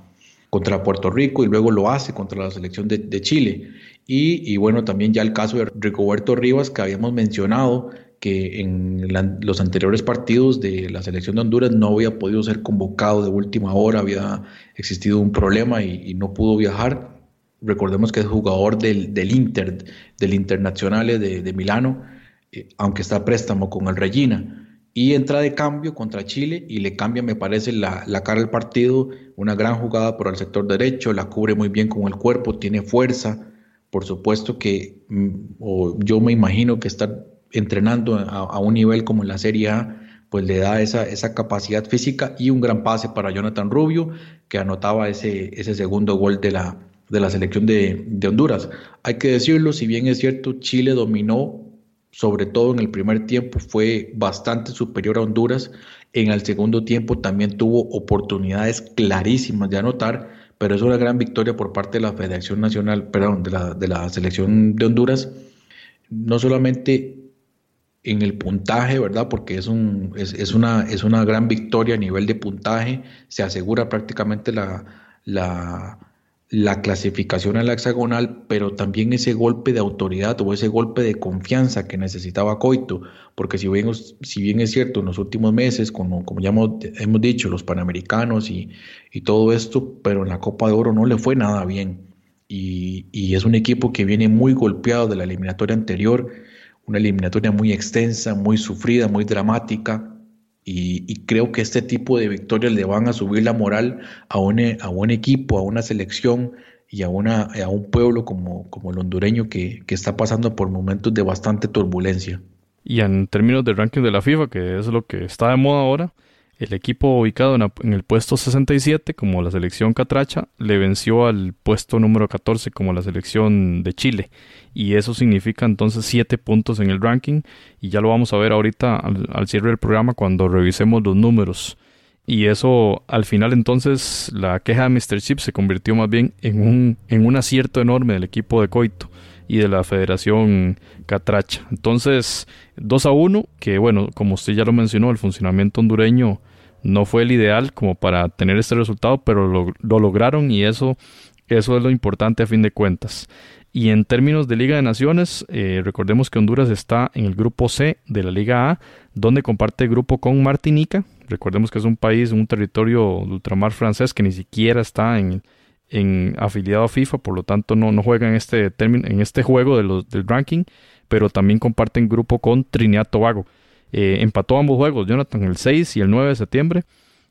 contra Puerto Rico y luego lo hace contra la selección de, de Chile. Y, bueno, también ya el caso de Rigoberto Rivas, que habíamos mencionado que en los anteriores partidos de la selección de Honduras no había podido ser convocado de última hora, había existido un problema y, no pudo viajar. Recordemos que es jugador del, del Inter, del Internacional de, de Milano, eh, aunque está a préstamo con el Regina. Y entra de cambio contra Chile y le cambia, me parece, la, la cara del partido. Una gran jugada por el sector derecho, la cubre muy bien con el cuerpo, tiene fuerza por supuesto que mm, yo me imagino que estar entrenando a, un nivel como en la Serie A, pues le da esa, esa capacidad física y un gran pase para Jonathan Rubio, que anotaba ese, ese segundo gol de la, de la selección de, de Honduras. Hay que decirlo, si bien es cierto, Chile dominó, sobre todo en el primer tiempo, fue bastante superior a Honduras. En el segundo tiempo también tuvo oportunidades clarísimas de anotar, pero es una gran victoria por parte de la Federación Nacional, perdón, de la, de la selección de Honduras, no solamente en el puntaje, ¿verdad? Porque es, un, es, es, una, es una gran victoria a nivel de puntaje, se asegura prácticamente la, la, la clasificación a la hexagonal, pero también ese golpe de autoridad o ese golpe de confianza que necesitaba Coito, porque si bien, si bien es cierto, en los últimos meses, como, como ya hemos, dicho, los Panamericanos y, y, todo esto, pero en la Copa de Oro no le fue nada bien. Y, y es un equipo que viene muy golpeado de la eliminatoria anterior, una eliminatoria muy extensa, muy sufrida, muy dramática, y, creo que este tipo de victorias le van a subir la moral a un, a un equipo, a una selección y a, una, a un pueblo como, como el hondureño que, que está pasando por momentos de bastante turbulencia. Y en términos del ranking de la FIFA, que es lo que está de moda ahora, el equipo ubicado en, el puesto 67 como la selección Catracha le venció al puesto número 14 como la selección de Chile y eso significa entonces 7 puntos en el ranking y ya lo vamos a ver ahorita al, cierre del programa cuando revisemos los números y eso al final entonces la queja de Mr. Chip se convirtió más bien en un, en un acierto enorme del equipo de Coito y de la Federación Catracha. Entonces, 2 a 1, que bueno, como usted ya lo mencionó, el funcionamiento hondureño no fue el ideal como para tener este resultado, pero lo, lograron y eso, eso es lo importante a fin de cuentas. Y en términos de Liga de Naciones, eh, recordemos que Honduras está en el grupo C de la Liga A, donde comparte grupo con Martinica. Recordemos que es un país, un territorio de ultramar francés que ni siquiera está en, en afiliado a FIFA, por lo tanto no, no juega en este, término, en este juego de los, del ranking, pero también comparten grupo con Trinidad Tobago. Eh, empató ambos juegos, Jonathan, el 6 y el 9 de septiembre.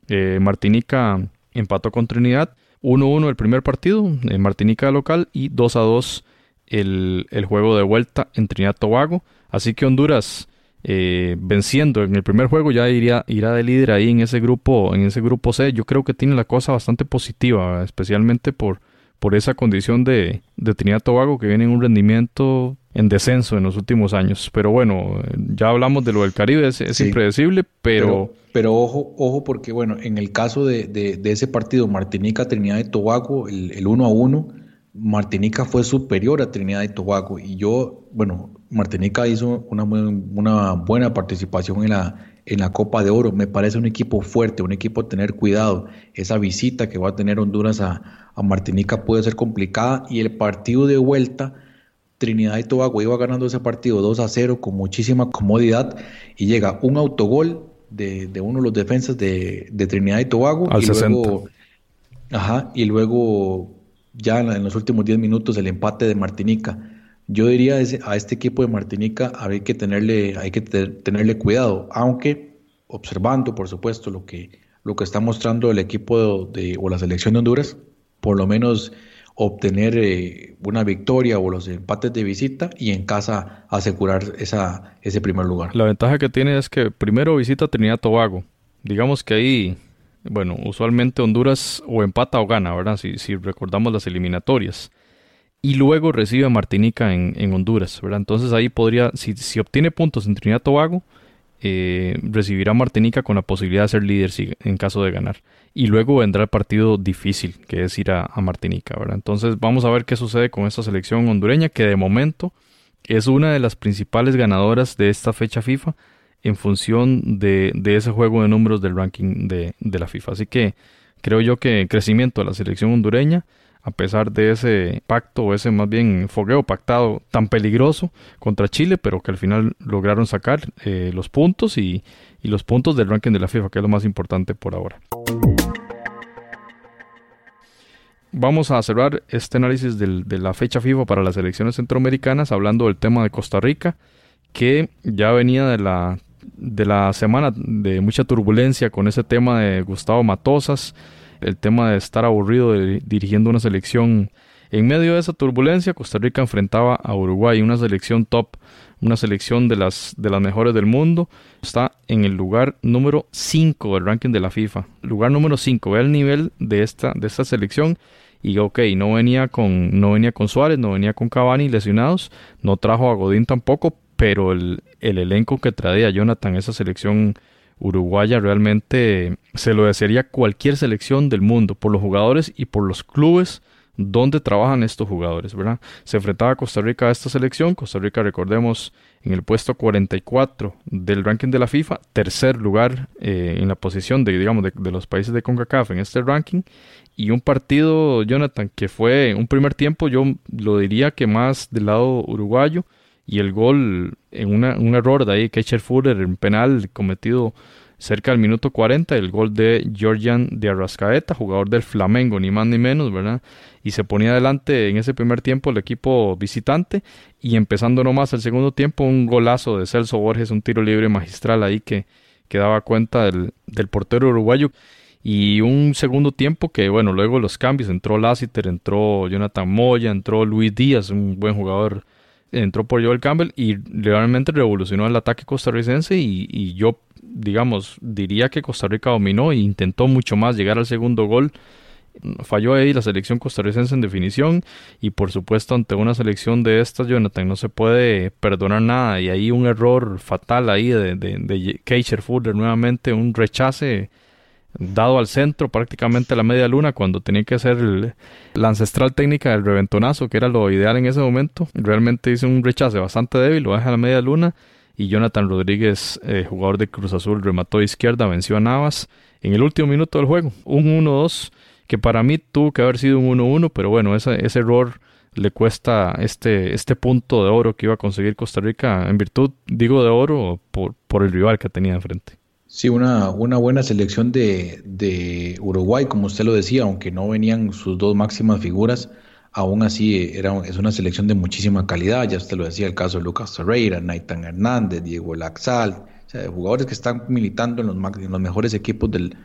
Eh, Martinica empató con Trinidad. 1-1 el primer partido, en Martinica local, y 2-2 el, el juego de vuelta en Trinidad Tobago. Así que Honduras eh, venciendo en el primer juego ya iría, irá de líder ahí en ese grupo en ese grupo C yo creo que tiene la cosa bastante positiva especialmente por por esa condición de, de Trinidad Tobago que viene en un rendimiento en descenso en los últimos años. Pero bueno, ya hablamos de lo del Caribe, es, impredecible, pero... pero... ojo, ojo, porque bueno, en el caso de, de, ese partido Martinica, Trinidad y Tobago, el, el 1 a 1, Martinica fue superior a Trinidad y Tobago. Y yo, bueno, Martinica hizo una, una buena participación en la, en la Copa de Oro. Me parece un equipo fuerte, un equipo a tener cuidado. Esa visita que va a tener Honduras a, a Martinica puede ser complicada y el partido de vuelta, Trinidad y Tobago iba ganando ese partido 2 a 0 con muchísima comodidad y llega un autogol de, uno de los defensas de, Trinidad y Tobago. Al y 60. Luego, ajá, y luego ya en los últimos 10 minutos el empate de Martinica. Yo diría a este equipo de Martinica hay que tenerle, hay que tenerle cuidado, aunque observando, por supuesto, lo que, lo que está mostrando el equipo o la selección de Honduras, por lo menos obtener eh, una victoria o los empates de visita y en casa asegurar esa, ese primer lugar. La ventaja que tiene es que primero visita Trinidad Tobago. Digamos que ahí, bueno, usualmente Honduras o empata o gana, ¿verdad? Si, si recordamos las eliminatorias. Y luego recibe a Martinica en, en Honduras. Entonces ahí podría, si, si obtiene puntos en Trinidad Tobago, eh, recibirá Martinica con la posibilidad de ser líder en caso de ganar. Y luego vendrá el partido difícil, que es ir a, Martinica, ¿verdad? Entonces vamos a ver qué sucede con esta selección hondureña, que de momento es una de las principales ganadoras de esta fecha FIFA en función de, ese juego de números del ranking de, de la FIFA. Así que creo yo que crecimiento de la selección hondureña a pesar de ese pacto ese más bien fogueo pactado tan peligroso contra Chile, pero que al final lograron sacar eh, los puntos y, los puntos del ranking de la FIFA, que es lo más importante por ahora. Vamos a cerrar este análisis de la fecha FIFA para las elecciones centroamericanas hablando del tema de Costa Rica, que ya venía de la, de la semana de mucha turbulencia con ese tema de Gustavo Matosas, el tema de estar aburrido dirigiendo una selección. En medio de esa turbulencia, Costa Rica enfrentaba a Uruguay, una selección top, una selección de las, de las mejores del mundo. Está en el lugar número 5 del ranking de la FIFA. Lugar número 5. Ve el nivel de esta, de selección. Y ok, no venía, con, no venía con Suárez, no venía con Cavani lesionados, no trajo a Godín tampoco, pero el, el elenco que traía Jonathan, esa selección uruguaya realmente se lo desearía cualquier selección del mundo por los jugadores y por los clubes donde trabajan estos jugadores, ¿verdad? Se enfrentaba a Costa Rica a esta selección, Costa Rica recordemos en el puesto 44 del ranking de la FIFA, tercer lugar eh, en la posición de, digamos, de, de, los países de CONCACAF en este ranking, y un partido, Jonathan, que fue un primer tiempo, yo lo diría que más del lado uruguayo, y el gol en un error de ahí, Kecher Fuller en penal cometido cerca del minuto 40, el gol de Georgian de Arrascaeta, jugador del Flamengo, ni más ni menos, ¿verdad? Y se ponía adelante en ese primer tiempo el equipo visitante y empezando nomás el segundo tiempo un golazo de Celso Borges, un tiro libre magistral ahí que, que daba cuenta del, del portero uruguayo y un segundo tiempo que, bueno, luego los cambios, entró Lassiter, entró Jonathan Moya, entró Luis Díaz, un buen jugador entró por Joel Campbell y realmente revolucionó el ataque costarricense y, yo, digamos, diría que Costa Rica dominó e intentó mucho más llegar al segundo gol. Falló ahí la selección costarricense en definición y por supuesto ante una selección de estas, Jonathan, no se puede perdonar nada y ahí un error fatal ahí de, de, de Fuller nuevamente, un rechace dado al centro prácticamente la media luna cuando tenía que hacer la ancestral técnica del reventonazo que era lo ideal en ese momento realmente hizo un rechace bastante débil lo deja a la media luna y Jonathan Rodríguez eh, jugador de Cruz Azul remató de izquierda venció a Navas en el último minuto del juego un 1-2 que para mí tuvo que haber sido un 1-1 pero bueno ese, ese error le cuesta este, este punto de oro que iba a conseguir Costa Rica en virtud, digo de oro, por, por el rival que tenía enfrente. Sí, una, una buena selección de, de, Uruguay, como usted lo decía, aunque no venían sus dos máximas figuras, aún así era, es una selección de muchísima calidad. Ya usted lo decía, el caso de Lucas Ferreira, Naitan Hernández, Diego Laxal, o sea, jugadores que están militando en los, en los mejores equipos del,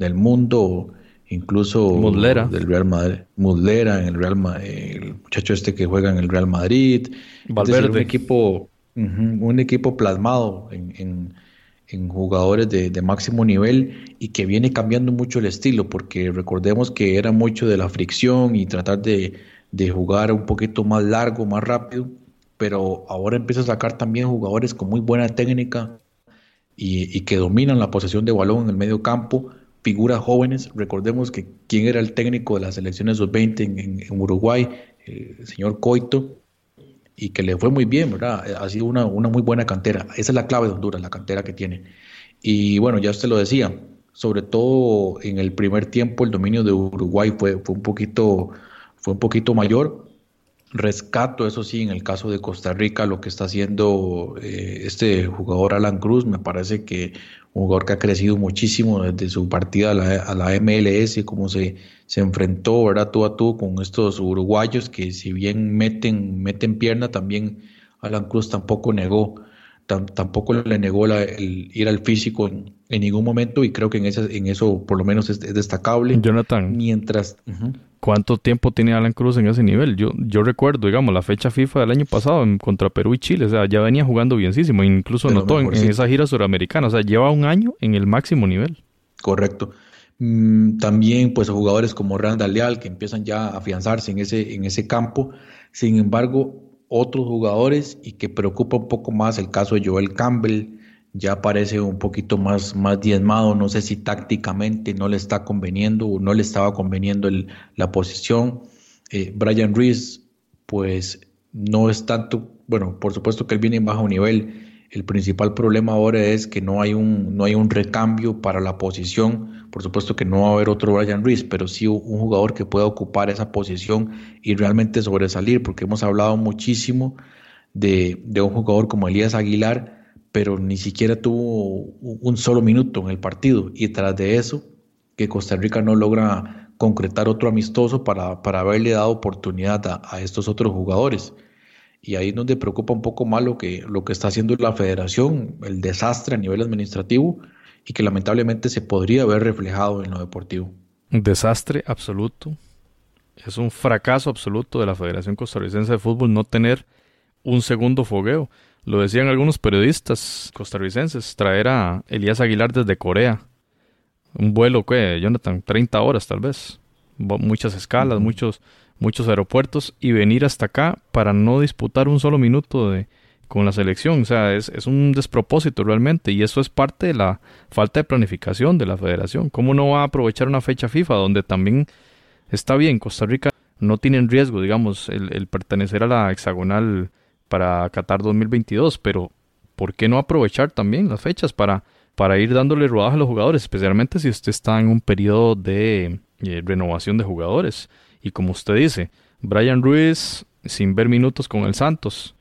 del mundo, incluso Mudlera. del Real Madrid, Mudlera en el Real el muchacho este que juega en el Real Madrid, Valverde. un equipo, un equipo plasmado en en jugadores de, máximo nivel y que viene cambiando mucho el estilo, porque recordemos que era mucho de la fricción y tratar de, jugar un poquito más largo, más rápido, pero ahora empieza a sacar también jugadores con muy buena técnica y, que dominan la posesión de balón en el medio campo, figuras jóvenes, recordemos que quién era el técnico de las selecciones sub-20 en, Uruguay, el señor Coito, y que le fue muy bien, ¿verdad? Ha sido una, muy buena cantera. Esa es la clave de Honduras, la cantera que tiene. Y bueno, ya usted lo decía, sobre todo en el primer tiempo el dominio de Uruguay fue, fue, un, poquito, fue un poquito mayor, Rescato, eso sí, en el caso de Costa Rica, lo que está haciendo eh, este jugador Alan Cruz, me parece que un jugador que ha crecido muchísimo desde su partida a la, a la MLS, como se, se enfrentó, ¿verdad? Tú a tú con estos uruguayos que si bien meten, meten pierna, también Alan Cruz tampoco negó, tampoco le negó el ir al físico en, ningún momento y creo que en, ese, en eso por lo menos es, destacable. Jonathan. Mientras... ¿Cuánto tiempo tiene Alan Cruz en ese nivel? Yo, yo recuerdo, digamos, la fecha FIFA del año pasado en, contra Perú y Chile. O sea, ya venía jugando bienísimo. Incluso notó en, esa gira suramericana. O sea, lleva un año en el máximo nivel. Correcto. Mm, también, pues, jugadores como Randall Leal que empiezan ya a afianzarse en ese, en ese campo. Sin embargo, otros jugadores y que preocupa un poco más el caso de Joel Campbell, ya parece un poquito más, más diezmado, no sé si tácticamente no le está conveniendo o no le estaba conveniendo la posición. Eh, Brian Reese, pues no es tanto, bueno, por supuesto que él viene en bajo nivel. El principal problema ahora es que no hay un, no hay un recambio para la posición. Por supuesto que no va a haber otro Brian Reese, pero sí un jugador que pueda ocupar esa posición y realmente sobresalir, porque hemos hablado muchísimo de, de un jugador como Elías Aguilar, pero ni siquiera tuvo un solo minuto en el partido. Y tras de eso, que Costa Rica no logra concretar otro amistoso para, para haberle dado oportunidad a, estos otros jugadores. Y ahí es donde preocupa un poco más que, lo que está haciendo la federación, el desastre a nivel administrativo y que lamentablemente se podría haber reflejado en lo deportivo. Un desastre absoluto. Es un fracaso absoluto de la Federación Costarricense de Fútbol no tener un segundo fogueo. Lo decían algunos periodistas costarricenses, traer a Elías Aguilar desde Corea. Un vuelo, ¿qué? Jonathan, 30 horas tal vez. Muchas escalas, muchos, muchos aeropuertos y venir hasta acá para no disputar un solo minuto de, con la selección. O sea, es, es, un despropósito realmente y eso es parte de la falta de planificación de la federación. ¿Cómo no va a aprovechar una fecha FIFA donde también está bien, Costa Rica no tiene en riesgo, digamos, el, el pertenecer a la hexagonal para Qatar 2022, pero ¿por qué no aprovechar también las fechas para, para ir dándole rodaje a los jugadores, especialmente si usted está en un periodo de eh, renovación de jugadores? Y como usted dice, Brian Ruiz sin ver minutos con el Santos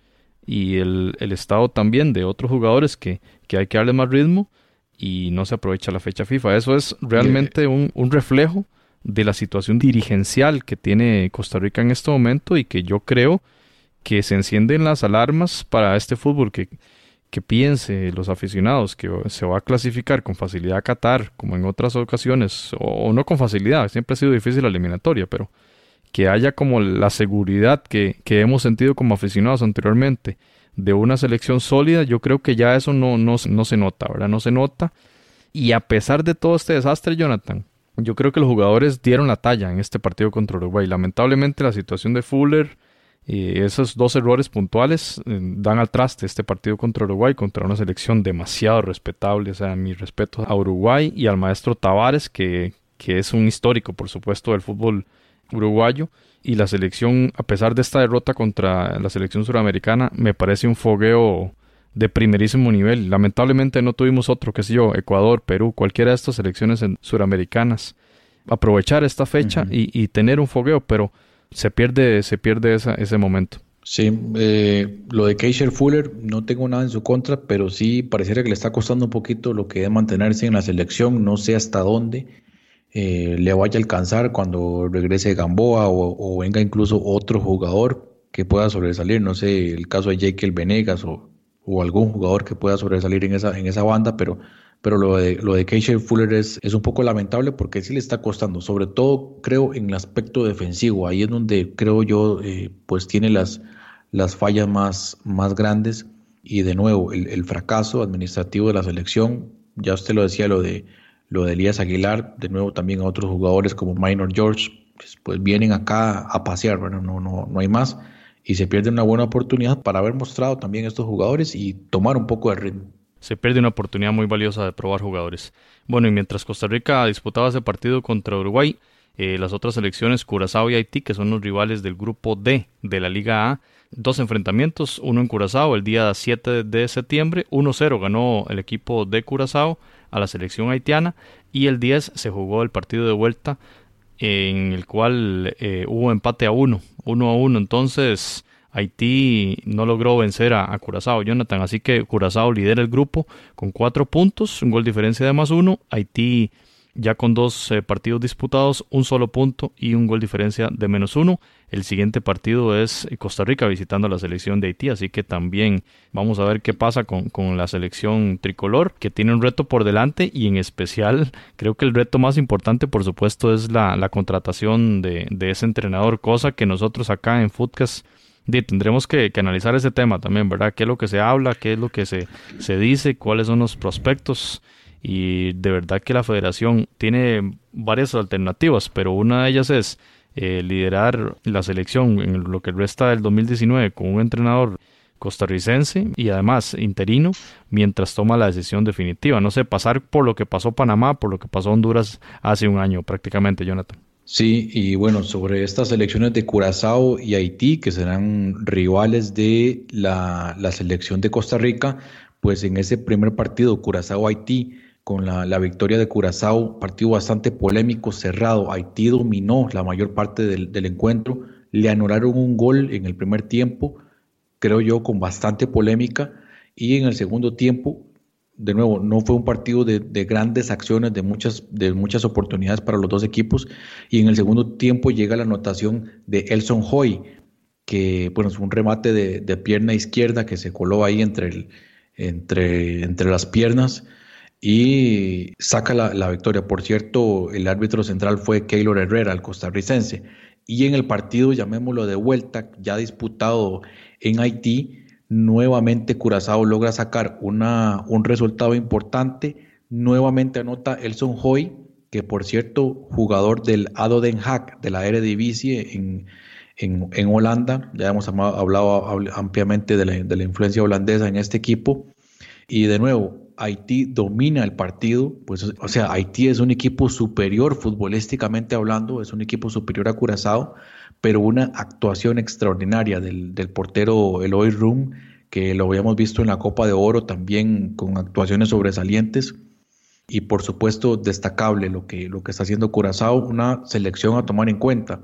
y el, estado también de otros jugadores que, que hay que darle más ritmo y no se aprovecha la fecha FIFA. Eso es realmente un, un reflejo de la situación dirigencial que tiene Costa Rica en este momento y que yo creo que se encienden las alarmas para este fútbol que, que piense los aficionados que se va a clasificar con facilidad a Qatar, como en otras ocasiones, o, no con facilidad, siempre ha sido difícil la eliminatoria, pero que haya como la seguridad que, que hemos sentido como aficionados anteriormente de una selección sólida, yo creo que ya eso no, no, no se nota, ¿verdad? No se nota. Y a pesar de todo este desastre, Jonathan, yo creo que los jugadores dieron la talla en este partido contra Uruguay. Lamentablemente la situación de Fuller, y esos dos errores puntuales eh, dan al traste este partido contra Uruguay, contra una selección demasiado respetable. O sea, mi respeto a Uruguay y al maestro Tavares, que, que es un histórico, por supuesto, del fútbol uruguayo. Y la selección, a pesar de esta derrota contra la selección suramericana, me parece un fogueo de primerísimo nivel. Lamentablemente no tuvimos otro, que sé yo, Ecuador, Perú, cualquiera de estas selecciones suramericanas. Aprovechar esta fecha y, y tener un fogueo, pero se pierde, se pierde ese momento. Sí, eh, lo de Keisher Fuller no tengo nada en su contra, pero sí pareciera que le está costando un poquito lo que es mantenerse en la selección. No sé hasta dónde eh, le vaya a alcanzar cuando regrese Gamboa o, venga incluso otro jugador que pueda sobresalir. No sé, el caso de Jekyll Venegas o, o algún jugador que pueda sobresalir en esa, en esa banda, pero pero lo de, lo de Keisha Fuller es, es un poco lamentable porque sí le está costando, sobre todo creo en el aspecto defensivo, ahí es donde creo yo eh, pues tiene las, las fallas más, más grandes y de nuevo el, fracaso administrativo de la selección, ya usted lo decía lo de, lo de Elías Aguilar, de nuevo también a otros jugadores como Minor George, pues, pues vienen acá a pasear, bueno, no, no, no hay más. Y se pierde una buena oportunidad para haber mostrado también estos jugadores y tomar un poco de ritmo. Se pierde una oportunidad muy valiosa de probar jugadores. Bueno, y mientras Costa Rica disputaba ese partido contra Uruguay, eh, las otras selecciones, Curazao y Haití, que son los rivales del grupo D de la Liga A, dos enfrentamientos, uno en Curazao el día 7 de septiembre, 1-0 ganó el equipo de Curazao a la selección haitiana y el 10 se jugó el partido de vuelta en el cual eh, hubo empate a uno, uno a uno. Entonces, Haití no logró vencer a, a, Curazao, Jonathan. Así que Curazao lidera el grupo con cuatro puntos, un gol diferencia de más uno. Haití ya con dos eh, partidos disputados, un solo punto y un gol diferencia de menos uno. El siguiente partido es Costa Rica visitando la selección de Haití, así que también vamos a ver qué pasa con, con, la selección tricolor, que tiene un reto por delante y en especial creo que el reto más importante por supuesto es la, la contratación de, de, ese entrenador, cosa que nosotros acá en Footcast tendremos que, que, analizar ese tema también, ¿verdad? ¿Qué es lo que se habla? ¿Qué es lo que se, se dice? ¿Cuáles son los prospectos? Y de verdad que la federación tiene varias alternativas, pero una de ellas es eh, liderar la selección en lo que resta del 2019 con un entrenador costarricense y además interino mientras toma la decisión definitiva. No sé, pasar por lo que pasó Panamá, por lo que pasó Honduras hace un año prácticamente, Jonathan. Sí, y bueno, sobre estas elecciones de Curazao y Haití, que serán rivales de la, la selección de Costa Rica, pues en ese primer partido, Curazao-Haití, con la, victoria de Curazao, partido bastante polémico, cerrado. Haití dominó la mayor parte del, encuentro, le anularon un gol en el primer tiempo, creo yo, con bastante polémica, y en el segundo tiempo, de nuevo, no fue un partido de, grandes acciones, de muchas, de muchas oportunidades para los dos equipos, y en el segundo tiempo llega la anotación de Elson Hoy, que bueno, es un remate de, pierna izquierda que se coló ahí entre, entre, entre las piernas y saca la, victoria. Por cierto, el árbitro central fue Keylor Herrera, el costarricense. Y en el partido, llamémoslo de vuelta, ya disputado en Haití, nuevamente Curazao logra sacar una, un resultado importante. Nuevamente anota Elson Hoy, que por cierto, jugador del ADO Den Haag de la Eredivisie en, en, en Holanda. Ya hemos hablado ampliamente de la, de la influencia holandesa en este equipo. Y de nuevo, Haití domina el partido, pues, o sea, Haití es un equipo superior futbolísticamente hablando, es un equipo superior a Curazao, pero una actuación extraordinaria del, portero Eloy Rum, que lo habíamos visto en la Copa de Oro también con actuaciones sobresalientes. Y por supuesto, destacable lo que, lo que está haciendo Curazao, una selección a tomar en cuenta.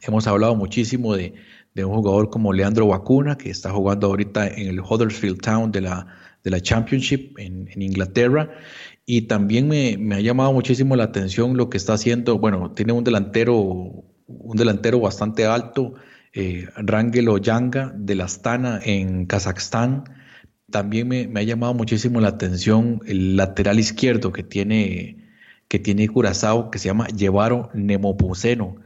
Hemos hablado muchísimo de, de un jugador como Leandro Vacuna, que está jugando ahorita en el Huddersfield Town de la, de la Championship en, Inglaterra. Y también me, ha llamado muchísimo la atención lo que está haciendo. Bueno, tiene un delantero, un delantero bastante alto, eh, Rangel Oyanga de la Astana en Kazajstán. También me, ha llamado muchísimo la atención el lateral izquierdo que tiene, que tiene Curazao, que se llama Llevaro Nemopuceno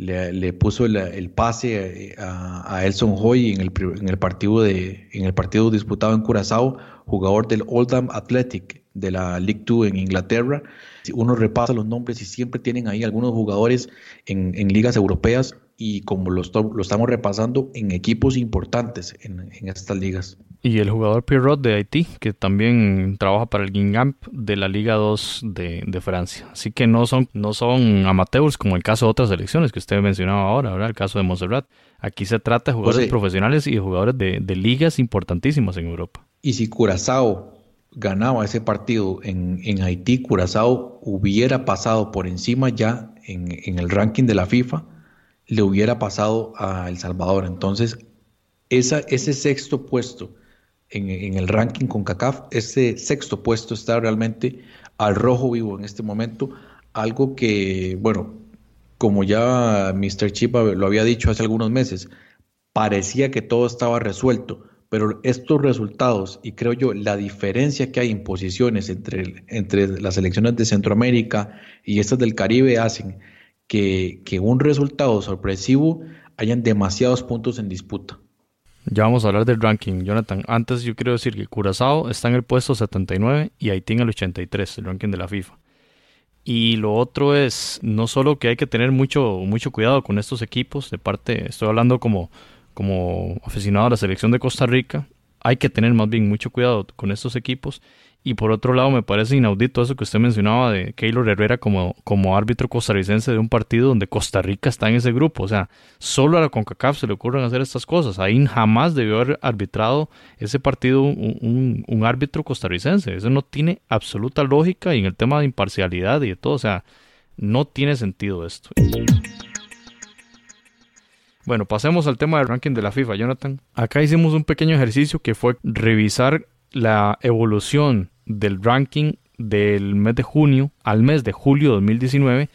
le, puso el, pase a, Elson Hoy en el, en el, partido de, en el partido disputado en Curazao, jugador del Oldham Athletic de la League 2 en Inglaterra. Uno repasa los nombres y siempre tienen ahí algunos jugadores en, ligas europeas y como lo, lo, estamos repasando en equipos importantes en estas ligas. Y el jugador Pierrot de Haití, que también trabaja para el Guingamp de la Liga 2 de, de, Francia. Así que no son, no son amateurs como el caso de otras selecciones que usted mencionaba ahora, ¿verdad? El caso de Montserrat. Aquí se trata de jugadores profesionales y de jugadores de, de, ligas importantísimas en Europa. Y si Curazao ganaba ese partido en, en Haití, Curazao hubiera pasado por encima ya en, en el ranking de la FIFA, le hubiera pasado a El Salvador. Entonces, esa, ese sexto puesto en, el ranking con CACAF. Este sexto puesto está realmente al rojo vivo en este momento, algo que, bueno, como ya Mr. Chipa lo había dicho hace algunos meses, parecía que todo estaba resuelto, pero estos resultados y creo yo la diferencia que hay en posiciones entre, entre las elecciones de Centroamérica y estas del Caribe hacen que, que un resultado sorpresivo hayan demasiados puntos en disputa. Ya vamos a hablar del ranking, Jonathan. Antes yo quiero decir que Curazao está en el puesto 79 y Haití en el 83, el ranking de la FIFA. Y lo otro es no solo que hay que tener mucho, mucho cuidado con estos equipos, de parte, estoy hablando como, como aficionado a la selección de Costa Rica, hay que tener más bien mucho cuidado con estos equipos y por otro lado, me parece inaudito eso que usted mencionaba de Keylor Herrera como, como árbitro costarricense de un partido donde Costa Rica está en ese grupo. O sea, solo a la CONCACAF se le ocurren hacer estas cosas. Ahí jamás debió haber arbitrado ese partido un, un, árbitro costarricense. Eso no tiene absoluta lógica y en el tema de imparcialidad y de todo. O sea, No tiene sentido esto. Bueno, pasemos al tema del ranking de la FIFA, Jonathan. Acá hicimos un pequeño ejercicio que fue revisar la evolución del ranking del mes de junio al mes de julio de 2019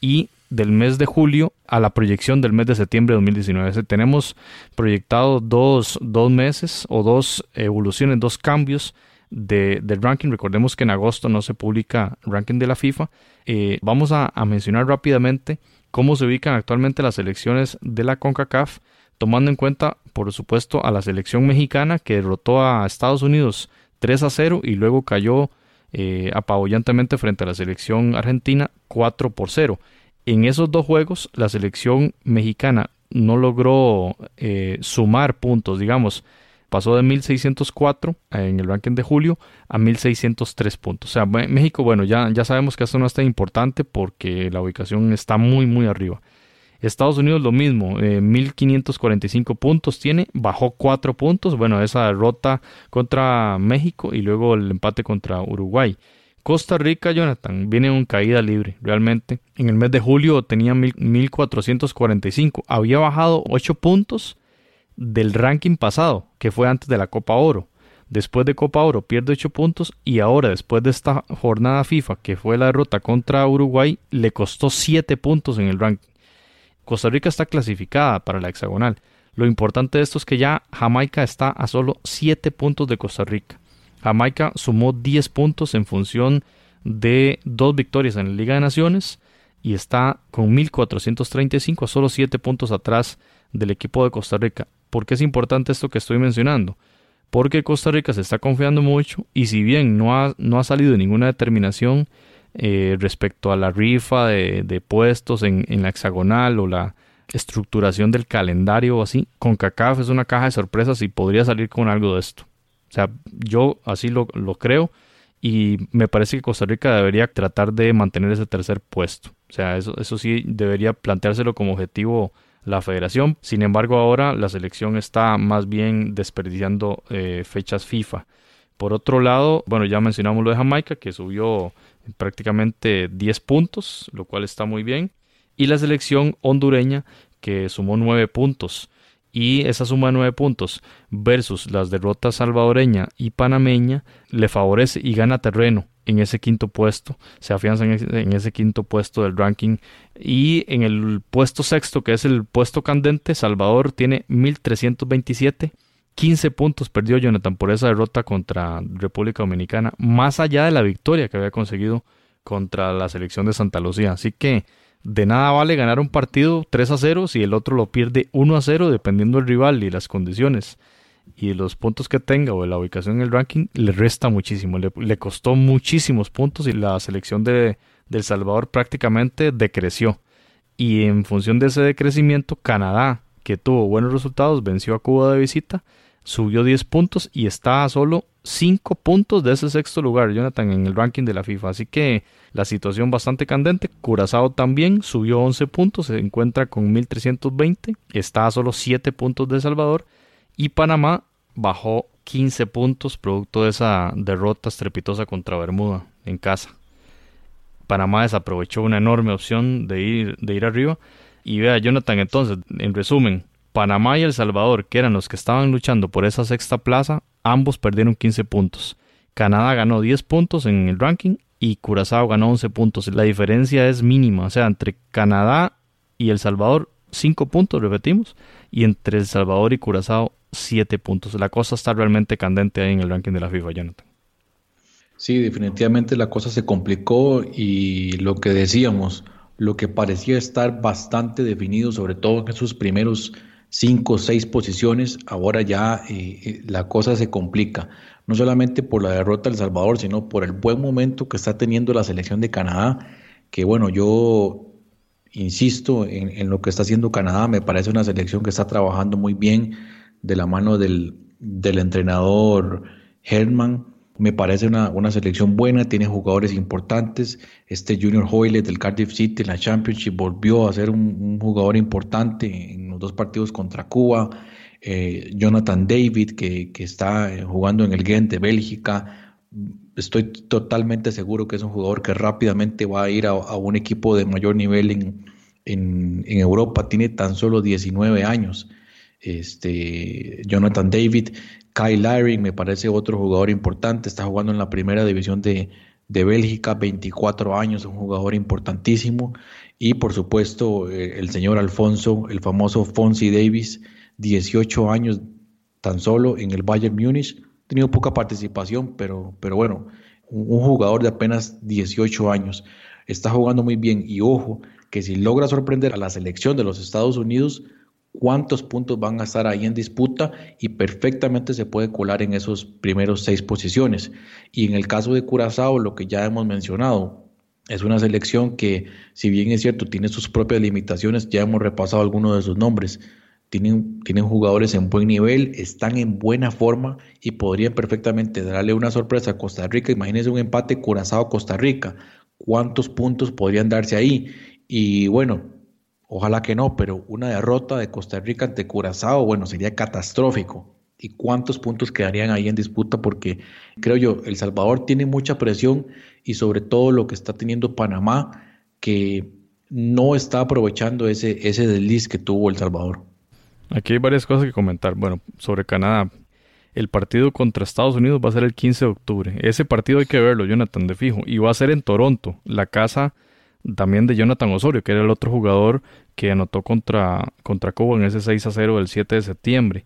y del mes de julio a la proyección del mes de septiembre de 2019. Tenemos proyectado dos, meses o dos evoluciones, dos cambios de, del ranking. Recordemos que en agosto no se publica ranking de la FIFA. Eh, vamos a, a mencionar rápidamente cómo se ubican actualmente las elecciones de la CONCACAF, tomando en cuenta, por supuesto, a la selección mexicana que derrotó a Estados Unidos 3 a 0 y luego cayó eh, apabullantemente frente a la selección argentina 4 por 0. En esos dos juegos, la selección mexicana no logró eh, sumar puntos, digamos, pasó de 1604 en el ranking de julio a 1603 puntos. O sea, México, bueno, ya, ya sabemos que esto no es tan importante porque la ubicación está muy, muy arriba. Estados Unidos lo mismo, 1545 eh, puntos tiene, bajó 4 puntos, bueno, esa derrota contra México y luego el empate contra Uruguay. Costa Rica, Jonathan, viene en caída libre, realmente. En el mes de julio tenía 1445, había bajado 8 puntos del ranking pasado, que fue antes de la Copa Oro. Después de Copa Oro pierde 8 puntos y ahora después de esta jornada FIFA, que fue la derrota contra Uruguay, le costó 7 puntos en el ranking. Costa Rica está clasificada para la hexagonal. Lo importante de esto es que ya Jamaica está a solo 7 puntos de Costa Rica. Jamaica sumó 10 puntos en función de dos victorias en la Liga de Naciones y está con 1435 a solo 7 puntos atrás del equipo de Costa Rica. ¿Por qué es importante esto que estoy mencionando? Porque Costa Rica se está confiando mucho y si bien no ha, no ha salido ninguna determinación eh, respecto a la rifa de, puestos en, la hexagonal o la estructuración del calendario o así, CONCACAF es una caja de sorpresas y podría salir con algo de esto. O sea, yo así lo, lo creo y me parece que Costa Rica debería tratar de mantener ese tercer puesto. O sea, eso, eso sí debería planteárselo como objetivo la federación. Sin embargo, ahora la selección está más bien desperdiciando eh, fechas FIFA. Por otro lado, bueno, ya mencionamos lo de Jamaica, que subió prácticamente 10 puntos, lo cual está muy bien. Y la selección hondureña, que sumó 9 puntos. Y esa suma de 9 puntos versus las derrotas salvadoreña y panameña le favorece y gana terreno en ese quinto puesto, se afianza en ese, quinto puesto del ranking. Y en el puesto sexto, que es el puesto candente, Salvador tiene 1327. 15 puntos perdió Jonathan por esa derrota contra República Dominicana, más allá de la victoria que había conseguido contra la selección de Santa Lucía. Así que de nada vale ganar un partido 3 a 0 si el otro lo pierde 1 a 0 dependiendo del rival y las condiciones y los puntos que tenga o la ubicación en el ranking le resta muchísimo, le, costó muchísimos puntos y la selección de, El Salvador prácticamente decreció. Y en función de ese decrecimiento, Canadá, que tuvo buenos resultados, venció a Cuba de visita, subió 10 puntos y está a solo 5 puntos de ese sexto lugar, Jonathan, en el ranking de la FIFA. Así que la situación bastante candente. Curazao también subió 11 puntos, se encuentra con 1320, está a solo 7 puntos de Salvador y Panamá bajó 15 puntos producto de esa derrota estrepitosa contra Bermuda en casa. Panamá desaprovechó una enorme opción de ir, de ir arriba. Y vea, Jonathan, entonces, en resumen, Panamá y El Salvador, que eran los que estaban luchando por esa sexta plaza, ambos perdieron 15 puntos. Canadá ganó 10 puntos en el ranking y Curazao ganó 11 puntos. La diferencia es mínima, o sea, entre Canadá y El Salvador, 5 puntos, repetimos, y entre El Salvador y Curazao, 7 puntos. La cosa está realmente candente ahí en el ranking de la FIFA, Jonathan. Sí, definitivamente la cosa se complicó y lo que decíamos, lo que parecía estar bastante definido, sobre todo en sus primeros cinco o seis posiciones, ahora ya eh, eh, la cosa se complica. No solamente por la derrota del Salvador, sino por el buen momento que está teniendo la selección de Canadá, que bueno, yo insisto en, en lo que está haciendo Canadá, me parece una selección que está trabajando muy bien de la mano del, entrenador Herman. Me parece una, selección buena, tiene jugadores importantes. Este Junior Hoyle del Cardiff City en la Championship volvió a ser un, jugador importante en los dos partidos contra Cuba. Eh, Jonathan David, que, está jugando en el Ghent de Bélgica. estoy totalmente seguro que es un jugador que rápidamente va a ir a, un equipo de mayor nivel en, en, Europa. Tiene tan solo 19 años. Este, Jonathan David, Kyle Larry me parece otro jugador importante. Está jugando en la primera división de, de Bélgica, 24 años, un jugador importantísimo. Y por supuesto, eh, el señor Alfonso, el famoso Fonsi Davis, 18 años tan solo en el Bayern Múnich tenido poca participación, pero, pero bueno, un, jugador de apenas 18 años está jugando muy bien y ojo, que si logra sorprender a la selección de los Estados Unidos, cuántos puntos van a estar ahí en disputa y perfectamente se puede colar en esos primeros seis posiciones. Y en el caso de Curazao, lo que ya hemos mencionado, es una selección que, si bien es cierto, tiene sus propias limitaciones, ya hemos repasado algunos de sus nombres, tienen, tienen jugadores en buen nivel, están en buena forma y podrían perfectamente darle una sorpresa a Costa Rica. Imagínense un empate Curazao-Costa Rica. ¿Cuántos puntos podrían darse ahí? Y bueno, ojalá que no, pero una derrota de Costa Rica ante Curazao, bueno, sería catastrófico. ¿Y cuántos puntos quedarían ahí en disputa? Porque creo yo, El Salvador tiene mucha presión y sobre todo lo que está teniendo Panamá, que no está aprovechando ese, ese desliz que tuvo El Salvador. Aquí hay varias cosas que comentar. Bueno, sobre Canadá. El partido contra Estados Unidos va a ser el 15 de octubre. Ese partido hay que verlo, Jonathan, de fijo. Y va a ser en Toronto, la casa también de Jonathan Osorio, que era el otro jugador que anotó contra, contra Cuba en ese 6 a 0 del 7 de septiembre.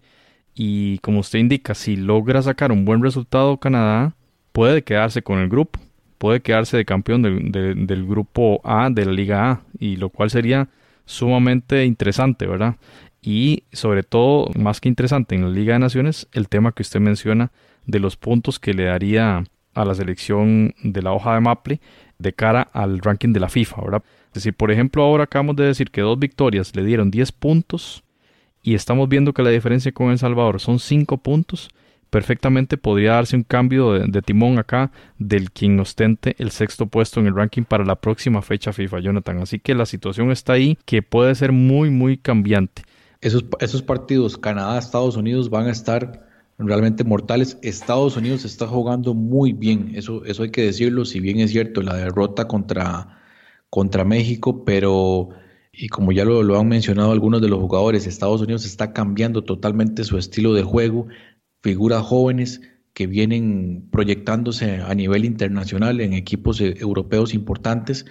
Y como usted indica, si logra sacar un buen resultado Canadá, puede quedarse con el grupo. Puede quedarse de campeón del grupo A de la Liga A. Y lo cual sería sumamente interesante, ¿verdad? y sobre todo, más que interesante en la Liga de Naciones, el tema que usted menciona de los puntos que le daría a la selección de la hoja de Maple de cara al ranking de la FIFA, ¿verdad? Es decir, por ejemplo, ahora acabamos de decir que dos victorias le dieron 10 puntos y estamos viendo que la diferencia con El Salvador son 5 puntos. Perfectamente podría darse un cambio de, de, timón acá del quien ostente el sexto puesto en el ranking para la próxima fecha FIFA, Jonathan. Así que la situación está ahí que puede ser muy, muy cambiante esos, esos partidos Canadá-Estados Unidos van a estar realmente mortales. Estados Unidos está jugando muy bien, eso, eso hay que decirlo, si bien es cierto la derrota contra, contra México, pero, y como ya lo, han mencionado algunos de los jugadores, Estados Unidos está cambiando totalmente su estilo de juego, figuras jóvenes que vienen proyectándose a nivel internacional en equipos eh, europeos importantes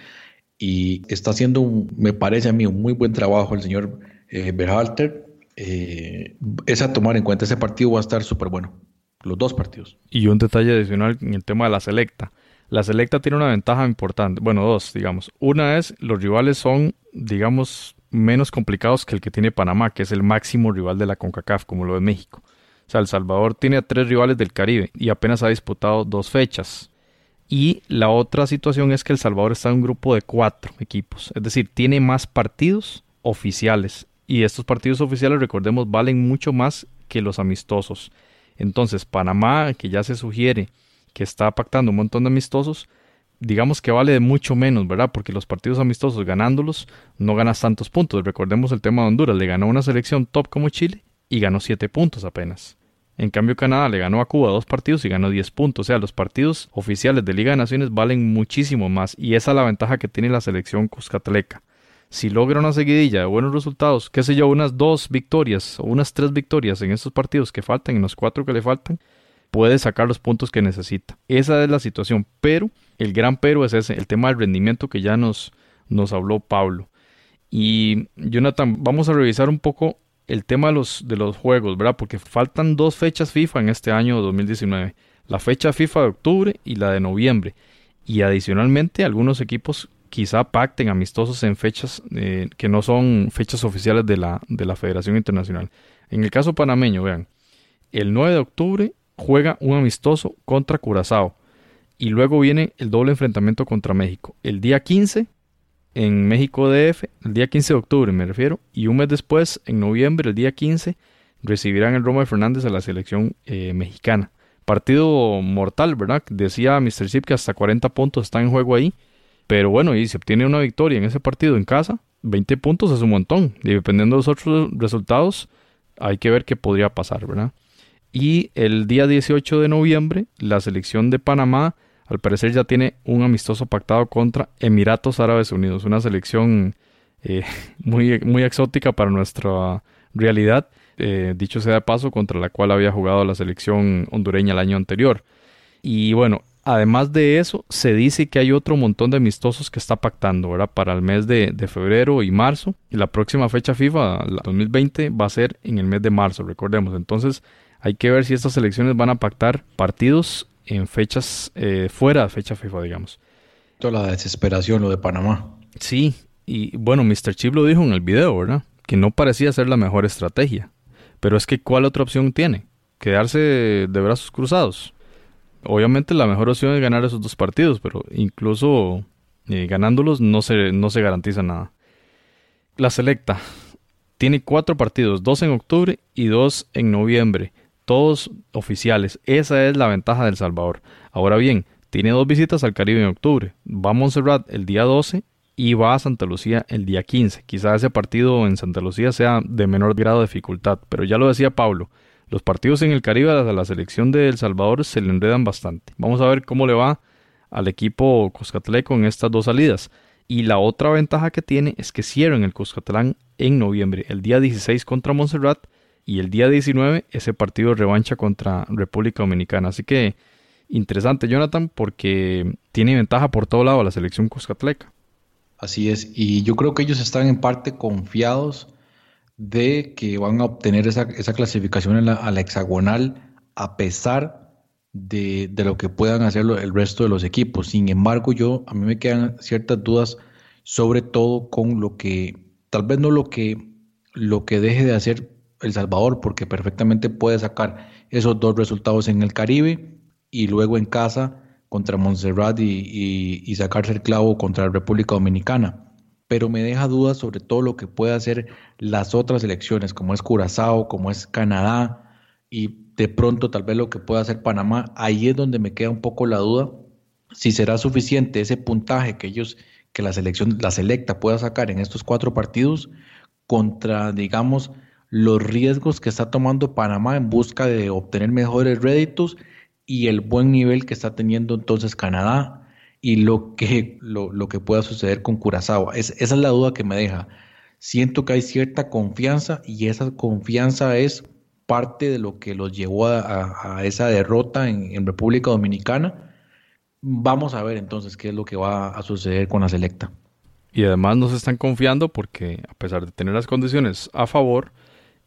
y está haciendo, un, me parece a mí, un muy buen trabajo el señor eh, Berhalter, eh, es a tomar en cuenta. Ese partido va a estar súper bueno. Los dos partidos. Y un detalle adicional en el tema de la selecta. La selecta tiene una ventaja importante. Bueno, dos, digamos. Una es, los rivales son, digamos, menos complicados que el que tiene Panamá, que es el máximo rival de la CONCACAF, como lo de México. O sea, El Salvador tiene a tres rivales del Caribe y apenas ha disputado dos fechas. Y la otra situación es que El Salvador está en un grupo de cuatro equipos. Es decir, tiene más partidos oficiales y estos partidos oficiales, recordemos, valen mucho más que los amistosos. Entonces, Panamá, que ya se sugiere que está pactando un montón de amistosos, digamos que vale de mucho menos, ¿verdad? Porque los partidos amistosos ganándolos no ganas tantos puntos. Recordemos el tema de Honduras, le ganó una selección top como Chile y ganó 7 puntos apenas. En cambio, Canadá le ganó a Cuba dos partidos y ganó 10 puntos. O sea, los partidos oficiales de Liga de Naciones valen muchísimo más. Y esa es la ventaja que tiene la selección cuscatleca si logra una seguidilla de buenos resultados, qué sé yo, unas dos victorias o unas tres victorias en estos partidos que faltan, en los cuatro que le faltan, puede sacar los puntos que necesita. Esa es la situación, pero el gran pero es ese, el tema del rendimiento que ya nos, nos habló Pablo. Y Jonathan, vamos a revisar un poco el tema de los, de los juegos, ¿verdad? Porque faltan dos fechas FIFA en este año 2019. La fecha FIFA de octubre y la de noviembre. Y adicionalmente algunos equipos quizá pacten amistosos en fechas eh, que no son fechas oficiales de la, de la Federación Internacional. En el caso panameño, vean, el 9 de octubre juega un amistoso contra Curazao y luego viene el doble enfrentamiento contra México. El día 15 en México DF, el día 15 de octubre me refiero, y un mes después, en noviembre, el día 15, recibirán el Roma de Fernández a la selección eh, mexicana. Partido mortal, ¿verdad? Decía Mr. Zip que hasta 40 puntos están en juego ahí pero bueno, y si obtiene una victoria en ese partido en casa, 20 puntos es un montón. Y dependiendo de los otros resultados, hay que ver qué podría pasar, ¿verdad? Y el día 18 de noviembre, la selección de Panamá al parecer ya tiene un amistoso pactado contra Emiratos Árabes Unidos, una selección eh, muy, muy exótica para nuestra realidad, eh, dicho sea de paso, contra la cual había jugado la selección hondureña el año anterior. Y bueno, además de eso, se dice que hay otro montón de amistosos que está pactando, ¿verdad? Para el mes de, de, febrero y marzo. Y la próxima fecha FIFA, la 2020, va a ser en el mes de marzo, recordemos. Entonces, hay que ver si estas selecciones van a pactar partidos en fechas eh, fuera de fecha FIFA, digamos. Toda la desesperación, lo de Panamá. Sí, y bueno, Mr. Chip lo dijo en el video, ¿verdad? Que no parecía ser la mejor estrategia. Pero es que, ¿cuál otra opción tiene? Quedarse de brazos cruzados. Obviamente la mejor opción es ganar esos dos partidos, pero incluso eh, ganándolos no se, no se garantiza nada. La selecta tiene cuatro partidos, dos en octubre y dos en noviembre, todos oficiales. Esa es la ventaja del Salvador. Ahora bien, tiene dos visitas al Caribe en octubre. Va a Montserrat el día 12 y va a Santa Lucía el día 15. Quizá ese partido en Santa Lucía sea de menor grado de dificultad, pero ya lo decía Pablo, los partidos en el Caribe a la selección de El Salvador se le enredan bastante. Vamos a ver cómo le va al equipo Cuscatleco en estas dos salidas. Y la otra ventaja que tiene es que cierran el Cuscatlán en noviembre, el día 16 contra Montserrat y el día 19 ese partido de revancha contra República Dominicana. Así que interesante, Jonathan, porque tiene ventaja por todo lado la selección Cuscatleca. Así es, y yo creo que ellos están en parte confiados de que van a obtener esa, clasificación a la hexagonal a pesar de, lo que puedan hacer el resto de los equipos. Sin embargo, yo a mí me quedan ciertas dudas, sobre todo con lo que, tal vez no lo que, lo que deje de hacer El Salvador, porque perfectamente puede sacar esos dos resultados en el Caribe y luego en casa contra Montserrat y, sacarse el clavo contra la República Dominicana. Pero me deja dudas sobre todo lo que puede hacer las otras elecciones, como es Curazao, como es Canadá, y de pronto tal vez lo que pueda hacer Panamá. Ahí es donde me queda un poco la duda si será suficiente ese puntaje que ellos, que la selección, la selecta pueda sacar en estos cuatro partidos contra, digamos, los riesgos que está tomando Panamá en busca de obtener mejores réditos y el buen nivel que está teniendo entonces Canadá y lo que, lo, que pueda suceder con Curazao. Es, esa es la duda que me deja. Siento que hay cierta confianza y esa confianza es parte de lo que los llevó a, esa derrota en, en, República Dominicana. Vamos a ver entonces qué es lo que va a suceder con la selecta. Y además nos están confiando porque a pesar de tener las condiciones a favor,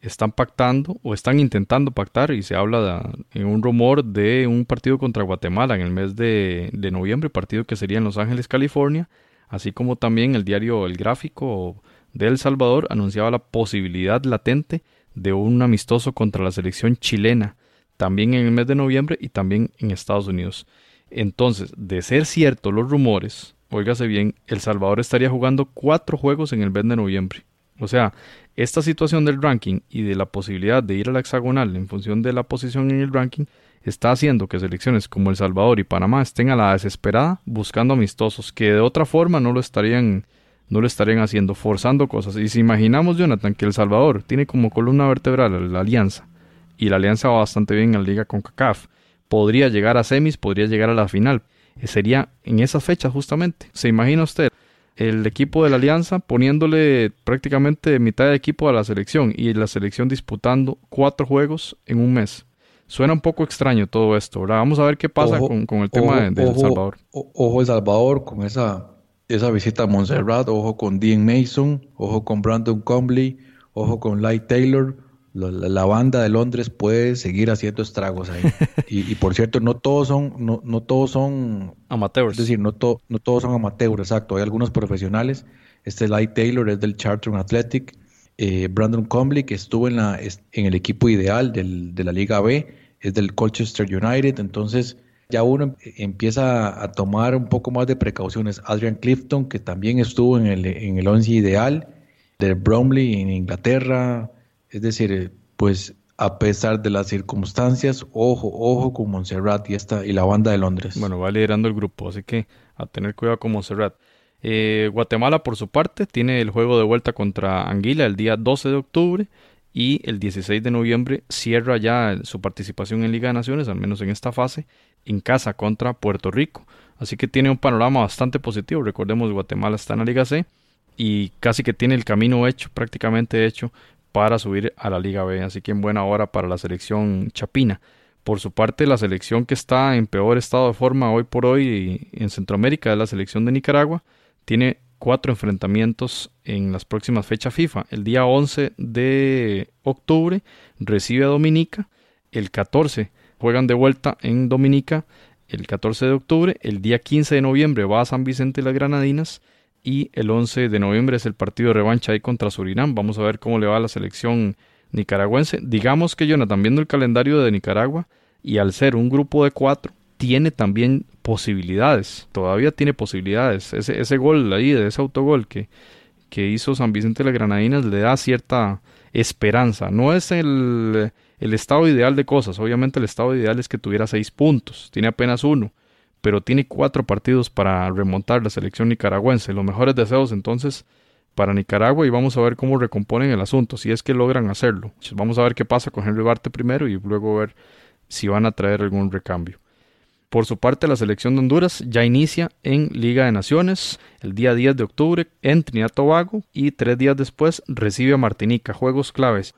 están pactando o están intentando pactar y se habla en un rumor de un partido contra Guatemala en el mes de, de, noviembre, partido que sería en Los Ángeles, California, así como también el diario El Gráfico de El Salvador anunciaba la posibilidad latente de un amistoso contra la selección chilena, también en el mes de noviembre y también en Estados Unidos. Entonces, de ser cierto los rumores, óigase bien, El Salvador estaría jugando cuatro juegos en el mes de noviembre. O sea, esta situación del ranking y de la posibilidad de ir a la hexagonal en función de la posición en el ranking está haciendo que selecciones como El Salvador y Panamá estén a la desesperada buscando amistosos que de otra forma no lo estarían no lo estarían haciendo, forzando cosas. Y si imaginamos, Jonathan, que El Salvador tiene como columna vertebral la alianza y la alianza va bastante bien en la liga con CACAF, podría llegar a semis, podría llegar a la final. Sería en esa fecha justamente. ¿Se imagina usted? El equipo de la Alianza poniéndole prácticamente mitad de equipo a la selección y la selección disputando cuatro juegos en un mes. Suena un poco extraño todo esto, ¿verdad? Vamos a ver qué pasa con, el tema de, El Salvador. Ojo El Salvador con esa, esa visita a Montserrat, ojo con Dean Mason, ojo con Brandon Comley, ojo con Light Taylor, la, banda de Londres puede seguir haciendo estragos ahí. y, por cierto, no todos son, no, no todos son amateurs. Es decir, no, no todos son amateurs, exacto. Hay algunos profesionales. Este Light Taylor es del Charlton Athletic. Eh, Brandon Comley, que estuvo en, la, en el equipo ideal de la Liga B, es del Colchester United. Entonces, ya uno empieza a tomar un poco más de precauciones. Adrian Clifton, que también estuvo en el, en el once ideal, del Bromley en Inglaterra. Es decir, eh, pues a pesar de las circunstancias, ojo, ojo con Montserrat y, esta, y la banda de Londres. Bueno, va liderando el grupo, así que a tener cuidado con Montserrat. Eh, Guatemala, por su parte, tiene el juego de vuelta contra Anguila el día 12 de octubre y el 16 de noviembre cierra ya su participación en Liga de Naciones, al menos en esta fase, en casa contra Puerto Rico. Así que tiene un panorama bastante positivo. Recordemos, Guatemala está en la Liga C y casi que tiene el camino hecho, prácticamente hecho, para subir a la Liga B. Así que en buena hora para la selección chapina. Por su parte, la selección que está en peor estado de forma hoy por hoy en Centroamérica es la selección de Nicaragua. Tiene cuatro enfrentamientos en las próximas fechas FIFA. El día 11 de octubre recibe a Dominica. El 14 juegan de vuelta en Dominica el 14 de octubre. El día 15 de noviembre va a San Vicente de las Granadinas. Y el 11 de noviembre es el partido de revancha ahí contra Surinam. Vamos a ver cómo le va a la selección nicaragüense. Digamos que Jonathan, viendo el calendario de Nicaragua, y al ser un grupo de cuatro, tiene también posibilidades. Todavía tiene posibilidades. Ese, ese gol ahí, de ese autogol que, que hizo San Vicente de las Granadinas, le da cierta esperanza. No es el el estado ideal de cosas. Obviamente el estado ideal es que tuviera seis puntos, tiene apenas uno, pero tiene cuatro partidos para remontar la selección nicaragüense. Los mejores deseos entonces para Nicaragua y vamos a ver cómo recomponen el asunto, si es que logran hacerlo. Vamos a ver qué pasa con Henry Barte primero y luego ver si van a traer algún recambio. Por su parte, la selección de Honduras ya inicia en Liga de Naciones el día 10 de octubre en Trinidad Tobago y tres días después recibe a Martinica, juegos claves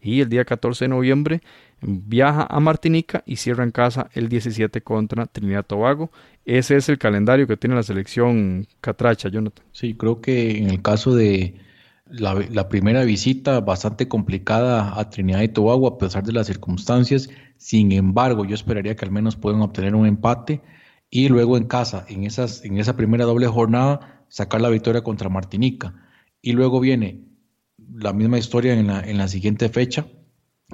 y el día 14 de noviembre viaja a Martinica y cierra en casa el 17 contra Trinidad Tobago. Ese es el calendario que tiene la selección Catracha, Jonathan. Sí, creo que en el caso de la, primera visita bastante complicada a Trinidad y Tobago a pesar de las circunstancias, sin embargo yo esperaría que al menos puedan obtener un empate y luego en casa, en, esas, en esa primera doble jornada, sacar la victoria contra Martinica. Y luego viene la misma historia en la, en la siguiente fecha,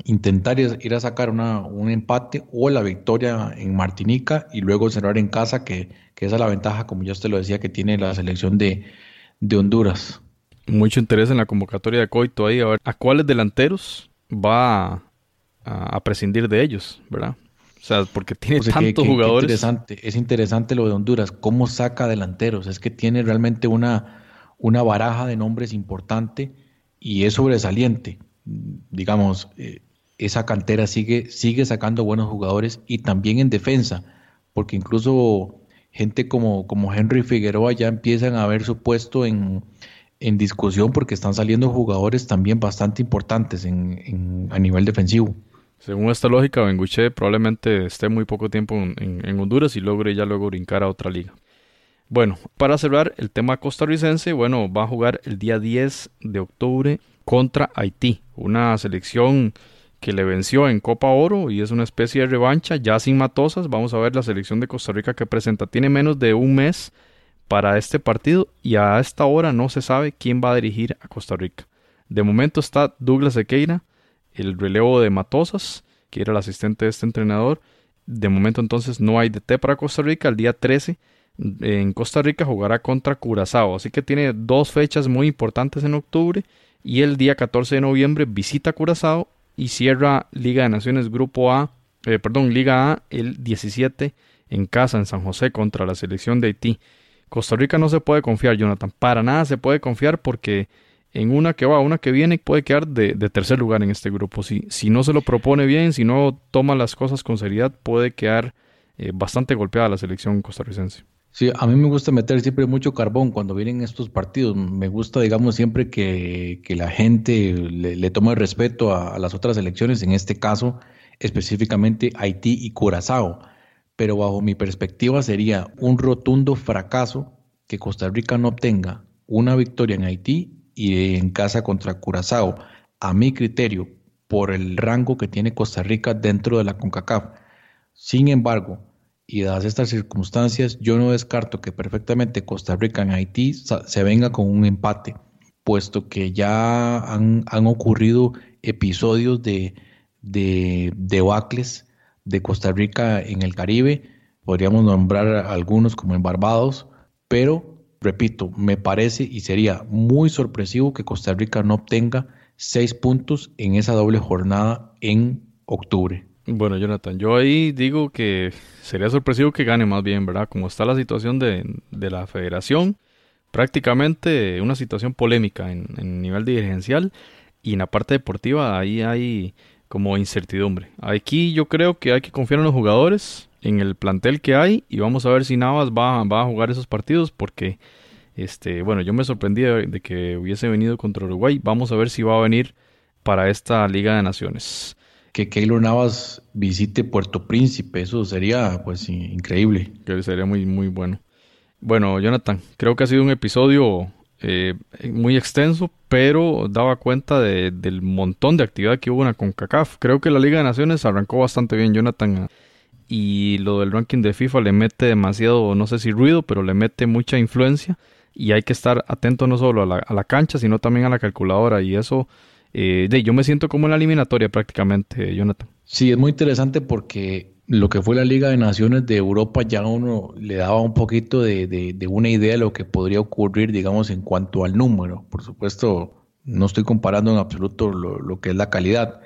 intentar ir a sacar una, un empate o la victoria en Martinica y luego cerrar en casa, que, que esa es la ventaja, como ya usted lo decía, que tiene la selección de, de Honduras. Mucho interés en la convocatoria de Coito ahí, a ver a cuáles delanteros va a, a prescindir de ellos, ¿verdad? O sea, porque tiene tantos jugadores. interesante, es interesante lo de Honduras, cómo saca delanteros, es que tiene realmente una, una baraja de nombres importante y es sobresaliente. Digamos, eh, esa cantera sigue, sigue sacando buenos jugadores y también en defensa, porque incluso gente como, como Henry Figueroa ya empiezan a ver su puesto en, en discusión porque están saliendo jugadores también bastante importantes en, a nivel defensivo. Según esta lógica, Benguche probablemente esté muy poco tiempo en, en Honduras y logre ya luego brincar a otra liga. Bueno, para cerrar el tema costarricense, bueno, va a jugar el día 10 de octubre contra Haití, una selección que le venció en Copa Oro y es una especie de revancha, ya sin matosas. Vamos a ver la selección de Costa Rica que presenta. Tiene menos de un mes para este partido y a esta hora no se sabe quién va a dirigir a Costa Rica. De momento está Douglas Sequeira, el relevo de Matosas, que era el asistente de este entrenador. De momento entonces no hay DT para Costa Rica. El día 13 en Costa Rica jugará contra Curazao. Así que tiene dos fechas muy importantes en octubre. Y el día 14 de noviembre visita Curazao y cierra Liga de Naciones Grupo A, eh, perdón, Liga A el 17 en casa en San José contra la selección de Haití. Costa Rica no se puede confiar, Jonathan. Para nada se puede confiar porque en una que va, una que viene, puede quedar de, tercer lugar en este grupo. Si, si no se lo propone bien, si no toma las cosas con seriedad, puede quedar eh, bastante golpeada la selección costarricense. Sí, a mí me gusta meter siempre mucho carbón cuando vienen estos partidos. Me gusta, digamos, siempre que, la gente le, tome respeto a, las otras elecciones, en este caso específicamente Haití y Curazao. Pero bajo mi perspectiva sería un rotundo fracaso que Costa Rica no obtenga una victoria en Haití y en casa contra Curazao. A mi criterio, por el rango que tiene Costa Rica dentro de la CONCACAF. Sin embargo, y dadas estas circunstancias, yo no descarto que perfectamente Costa Rica en Haití se venga con un empate, puesto que ya han, ocurrido episodios de, de de Costa Rica en el Caribe. Podríamos nombrar algunos como en Barbados, pero repito, me parece y sería muy sorpresivo que Costa Rica no obtenga seis puntos en esa doble jornada en octubre. Bueno, Jonathan, yo ahí digo que sería sorpresivo que gane más bien, ¿verdad? Como está la situación de, la federación, prácticamente una situación polémica en, en, nivel dirigencial y en la parte deportiva ahí hay como incertidumbre. Aquí yo creo que hay que confiar en los jugadores, en el plantel que hay y vamos a ver si Navas va, va a jugar esos partidos porque, este, bueno, yo me sorprendí de, que hubiese venido contra Uruguay. Vamos a ver si va a venir para esta Liga de Naciones. Que Keylor Navas visite Puerto Príncipe, eso sería pues increíble. Que sería muy, muy bueno. Bueno, Jonathan, creo que ha sido un episodio eh, muy extenso, pero daba cuenta del montón de actividad que hubo en la CONCACAF. Creo que la Liga de Naciones arrancó bastante bien, Jonathan. Y lo del ranking de FIFA le mete demasiado, no sé si ruido, pero le mete mucha influencia. Y hay que estar atento no solo a la, cancha, sino también a la calculadora. Y eso, eh, de, yo me siento como en la eliminatoria prácticamente, Jonathan. Sí, es muy interesante porque lo que fue la Liga de Naciones de Europa ya uno le daba un poquito de, una idea de lo que podría ocurrir, digamos, en cuanto al número. Por supuesto, no estoy comparando en absoluto lo, que es la calidad.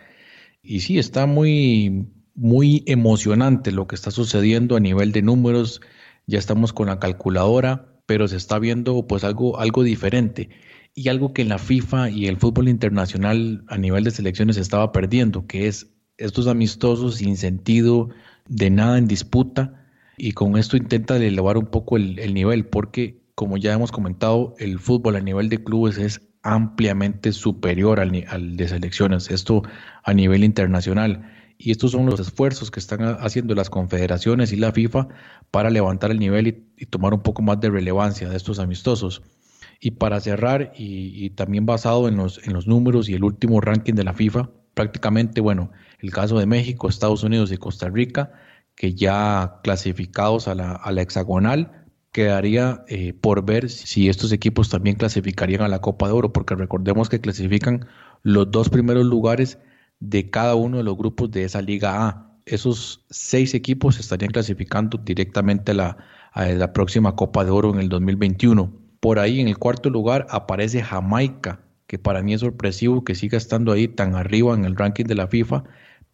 Y sí, está muy, muy emocionante lo que está sucediendo a nivel de números. Ya estamos con la calculadora, pero se está viendo pues algo, algo diferente y algo que la FIFA y el fútbol internacional a nivel de selecciones estaba perdiendo, que es estos amistosos sin sentido, de nada en disputa, y con esto intenta elevar un poco el, nivel, porque como ya hemos comentado, el fútbol a nivel de clubes es ampliamente superior al, al, de selecciones, esto a nivel internacional. Y estos son los esfuerzos que están haciendo las confederaciones y la FIFA para levantar el nivel y, tomar un poco más de relevancia de estos amistosos. Y para cerrar, y, también basado en los, en los números y el último ranking de la FIFA, prácticamente, bueno, el caso de México, Estados Unidos y Costa Rica, que ya clasificados a la, hexagonal, quedaría eh, por ver si estos equipos también clasificarían a la Copa de Oro, porque recordemos que clasifican los dos primeros lugares de cada uno de los grupos de esa Liga A. Esos seis equipos estarían clasificando directamente a la, a la próxima Copa de Oro en el 2021. Por ahí en el cuarto lugar aparece Jamaica, que para mí es sorpresivo que siga estando ahí tan arriba en el ranking de la FIFA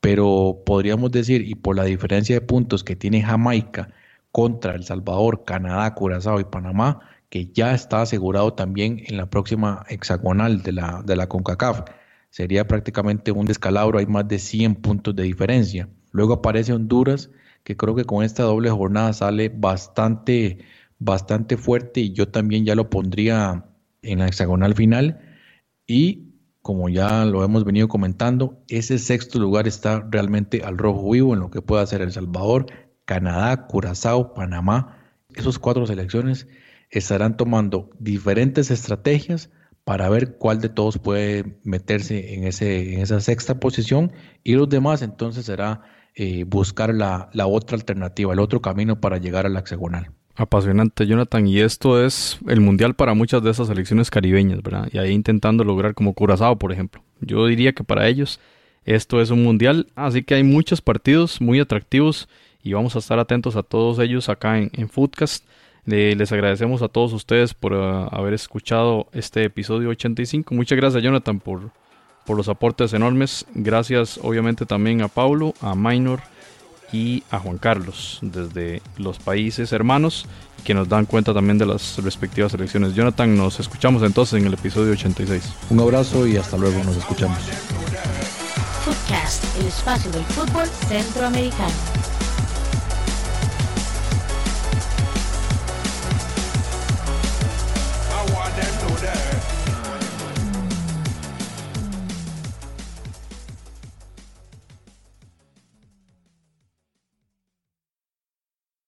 pero podríamos decir, y por la diferencia de puntos que tiene Jamaica contra El Salvador, Canadá, Curazao y Panamá, que ya está asegurado también en la próxima hexagonal de la, de la CONCACAF. Sería prácticamente un descalabro, hay más de 100 puntos de diferencia. Luego aparece Honduras, que creo que con esta doble jornada sale bastante, bastante fuerte y yo también ya lo pondría en la hexagonal final. Y como ya lo hemos venido comentando, ese sexto lugar está realmente al rojo vivo en lo que puede hacer El Salvador, Canadá, Curazao, Panamá. Esas cuatro selecciones estarán tomando diferentes estrategias para ver cuál de todos puede meterse en, ese, en esa sexta posición y los demás entonces será eh, buscar la, la otra alternativa, el otro camino para llegar a la hexagonal. Apasionante, Jonathan. Y esto es el mundial para muchas de esas selecciones caribeñas, ¿verdad? Y ahí intentando lograr como Curazao, por ejemplo. Yo diría que para ellos esto es un mundial. Así que hay muchos partidos muy atractivos y vamos a estar atentos a todos ellos acá en, en Foodcast. les agradecemos a todos ustedes por uh, haber escuchado este episodio 85. Muchas gracias, Jonathan, por, por los aportes enormes. Gracias, obviamente, también a Paulo, a Minor y a Juan Carlos desde los países hermanos que nos dan cuenta también de las respectivas elecciones. Jonathan, nos escuchamos entonces en el episodio 86. Un abrazo y hasta luego, nos escuchamos. Footcast, el espacio del fútbol centroamericano.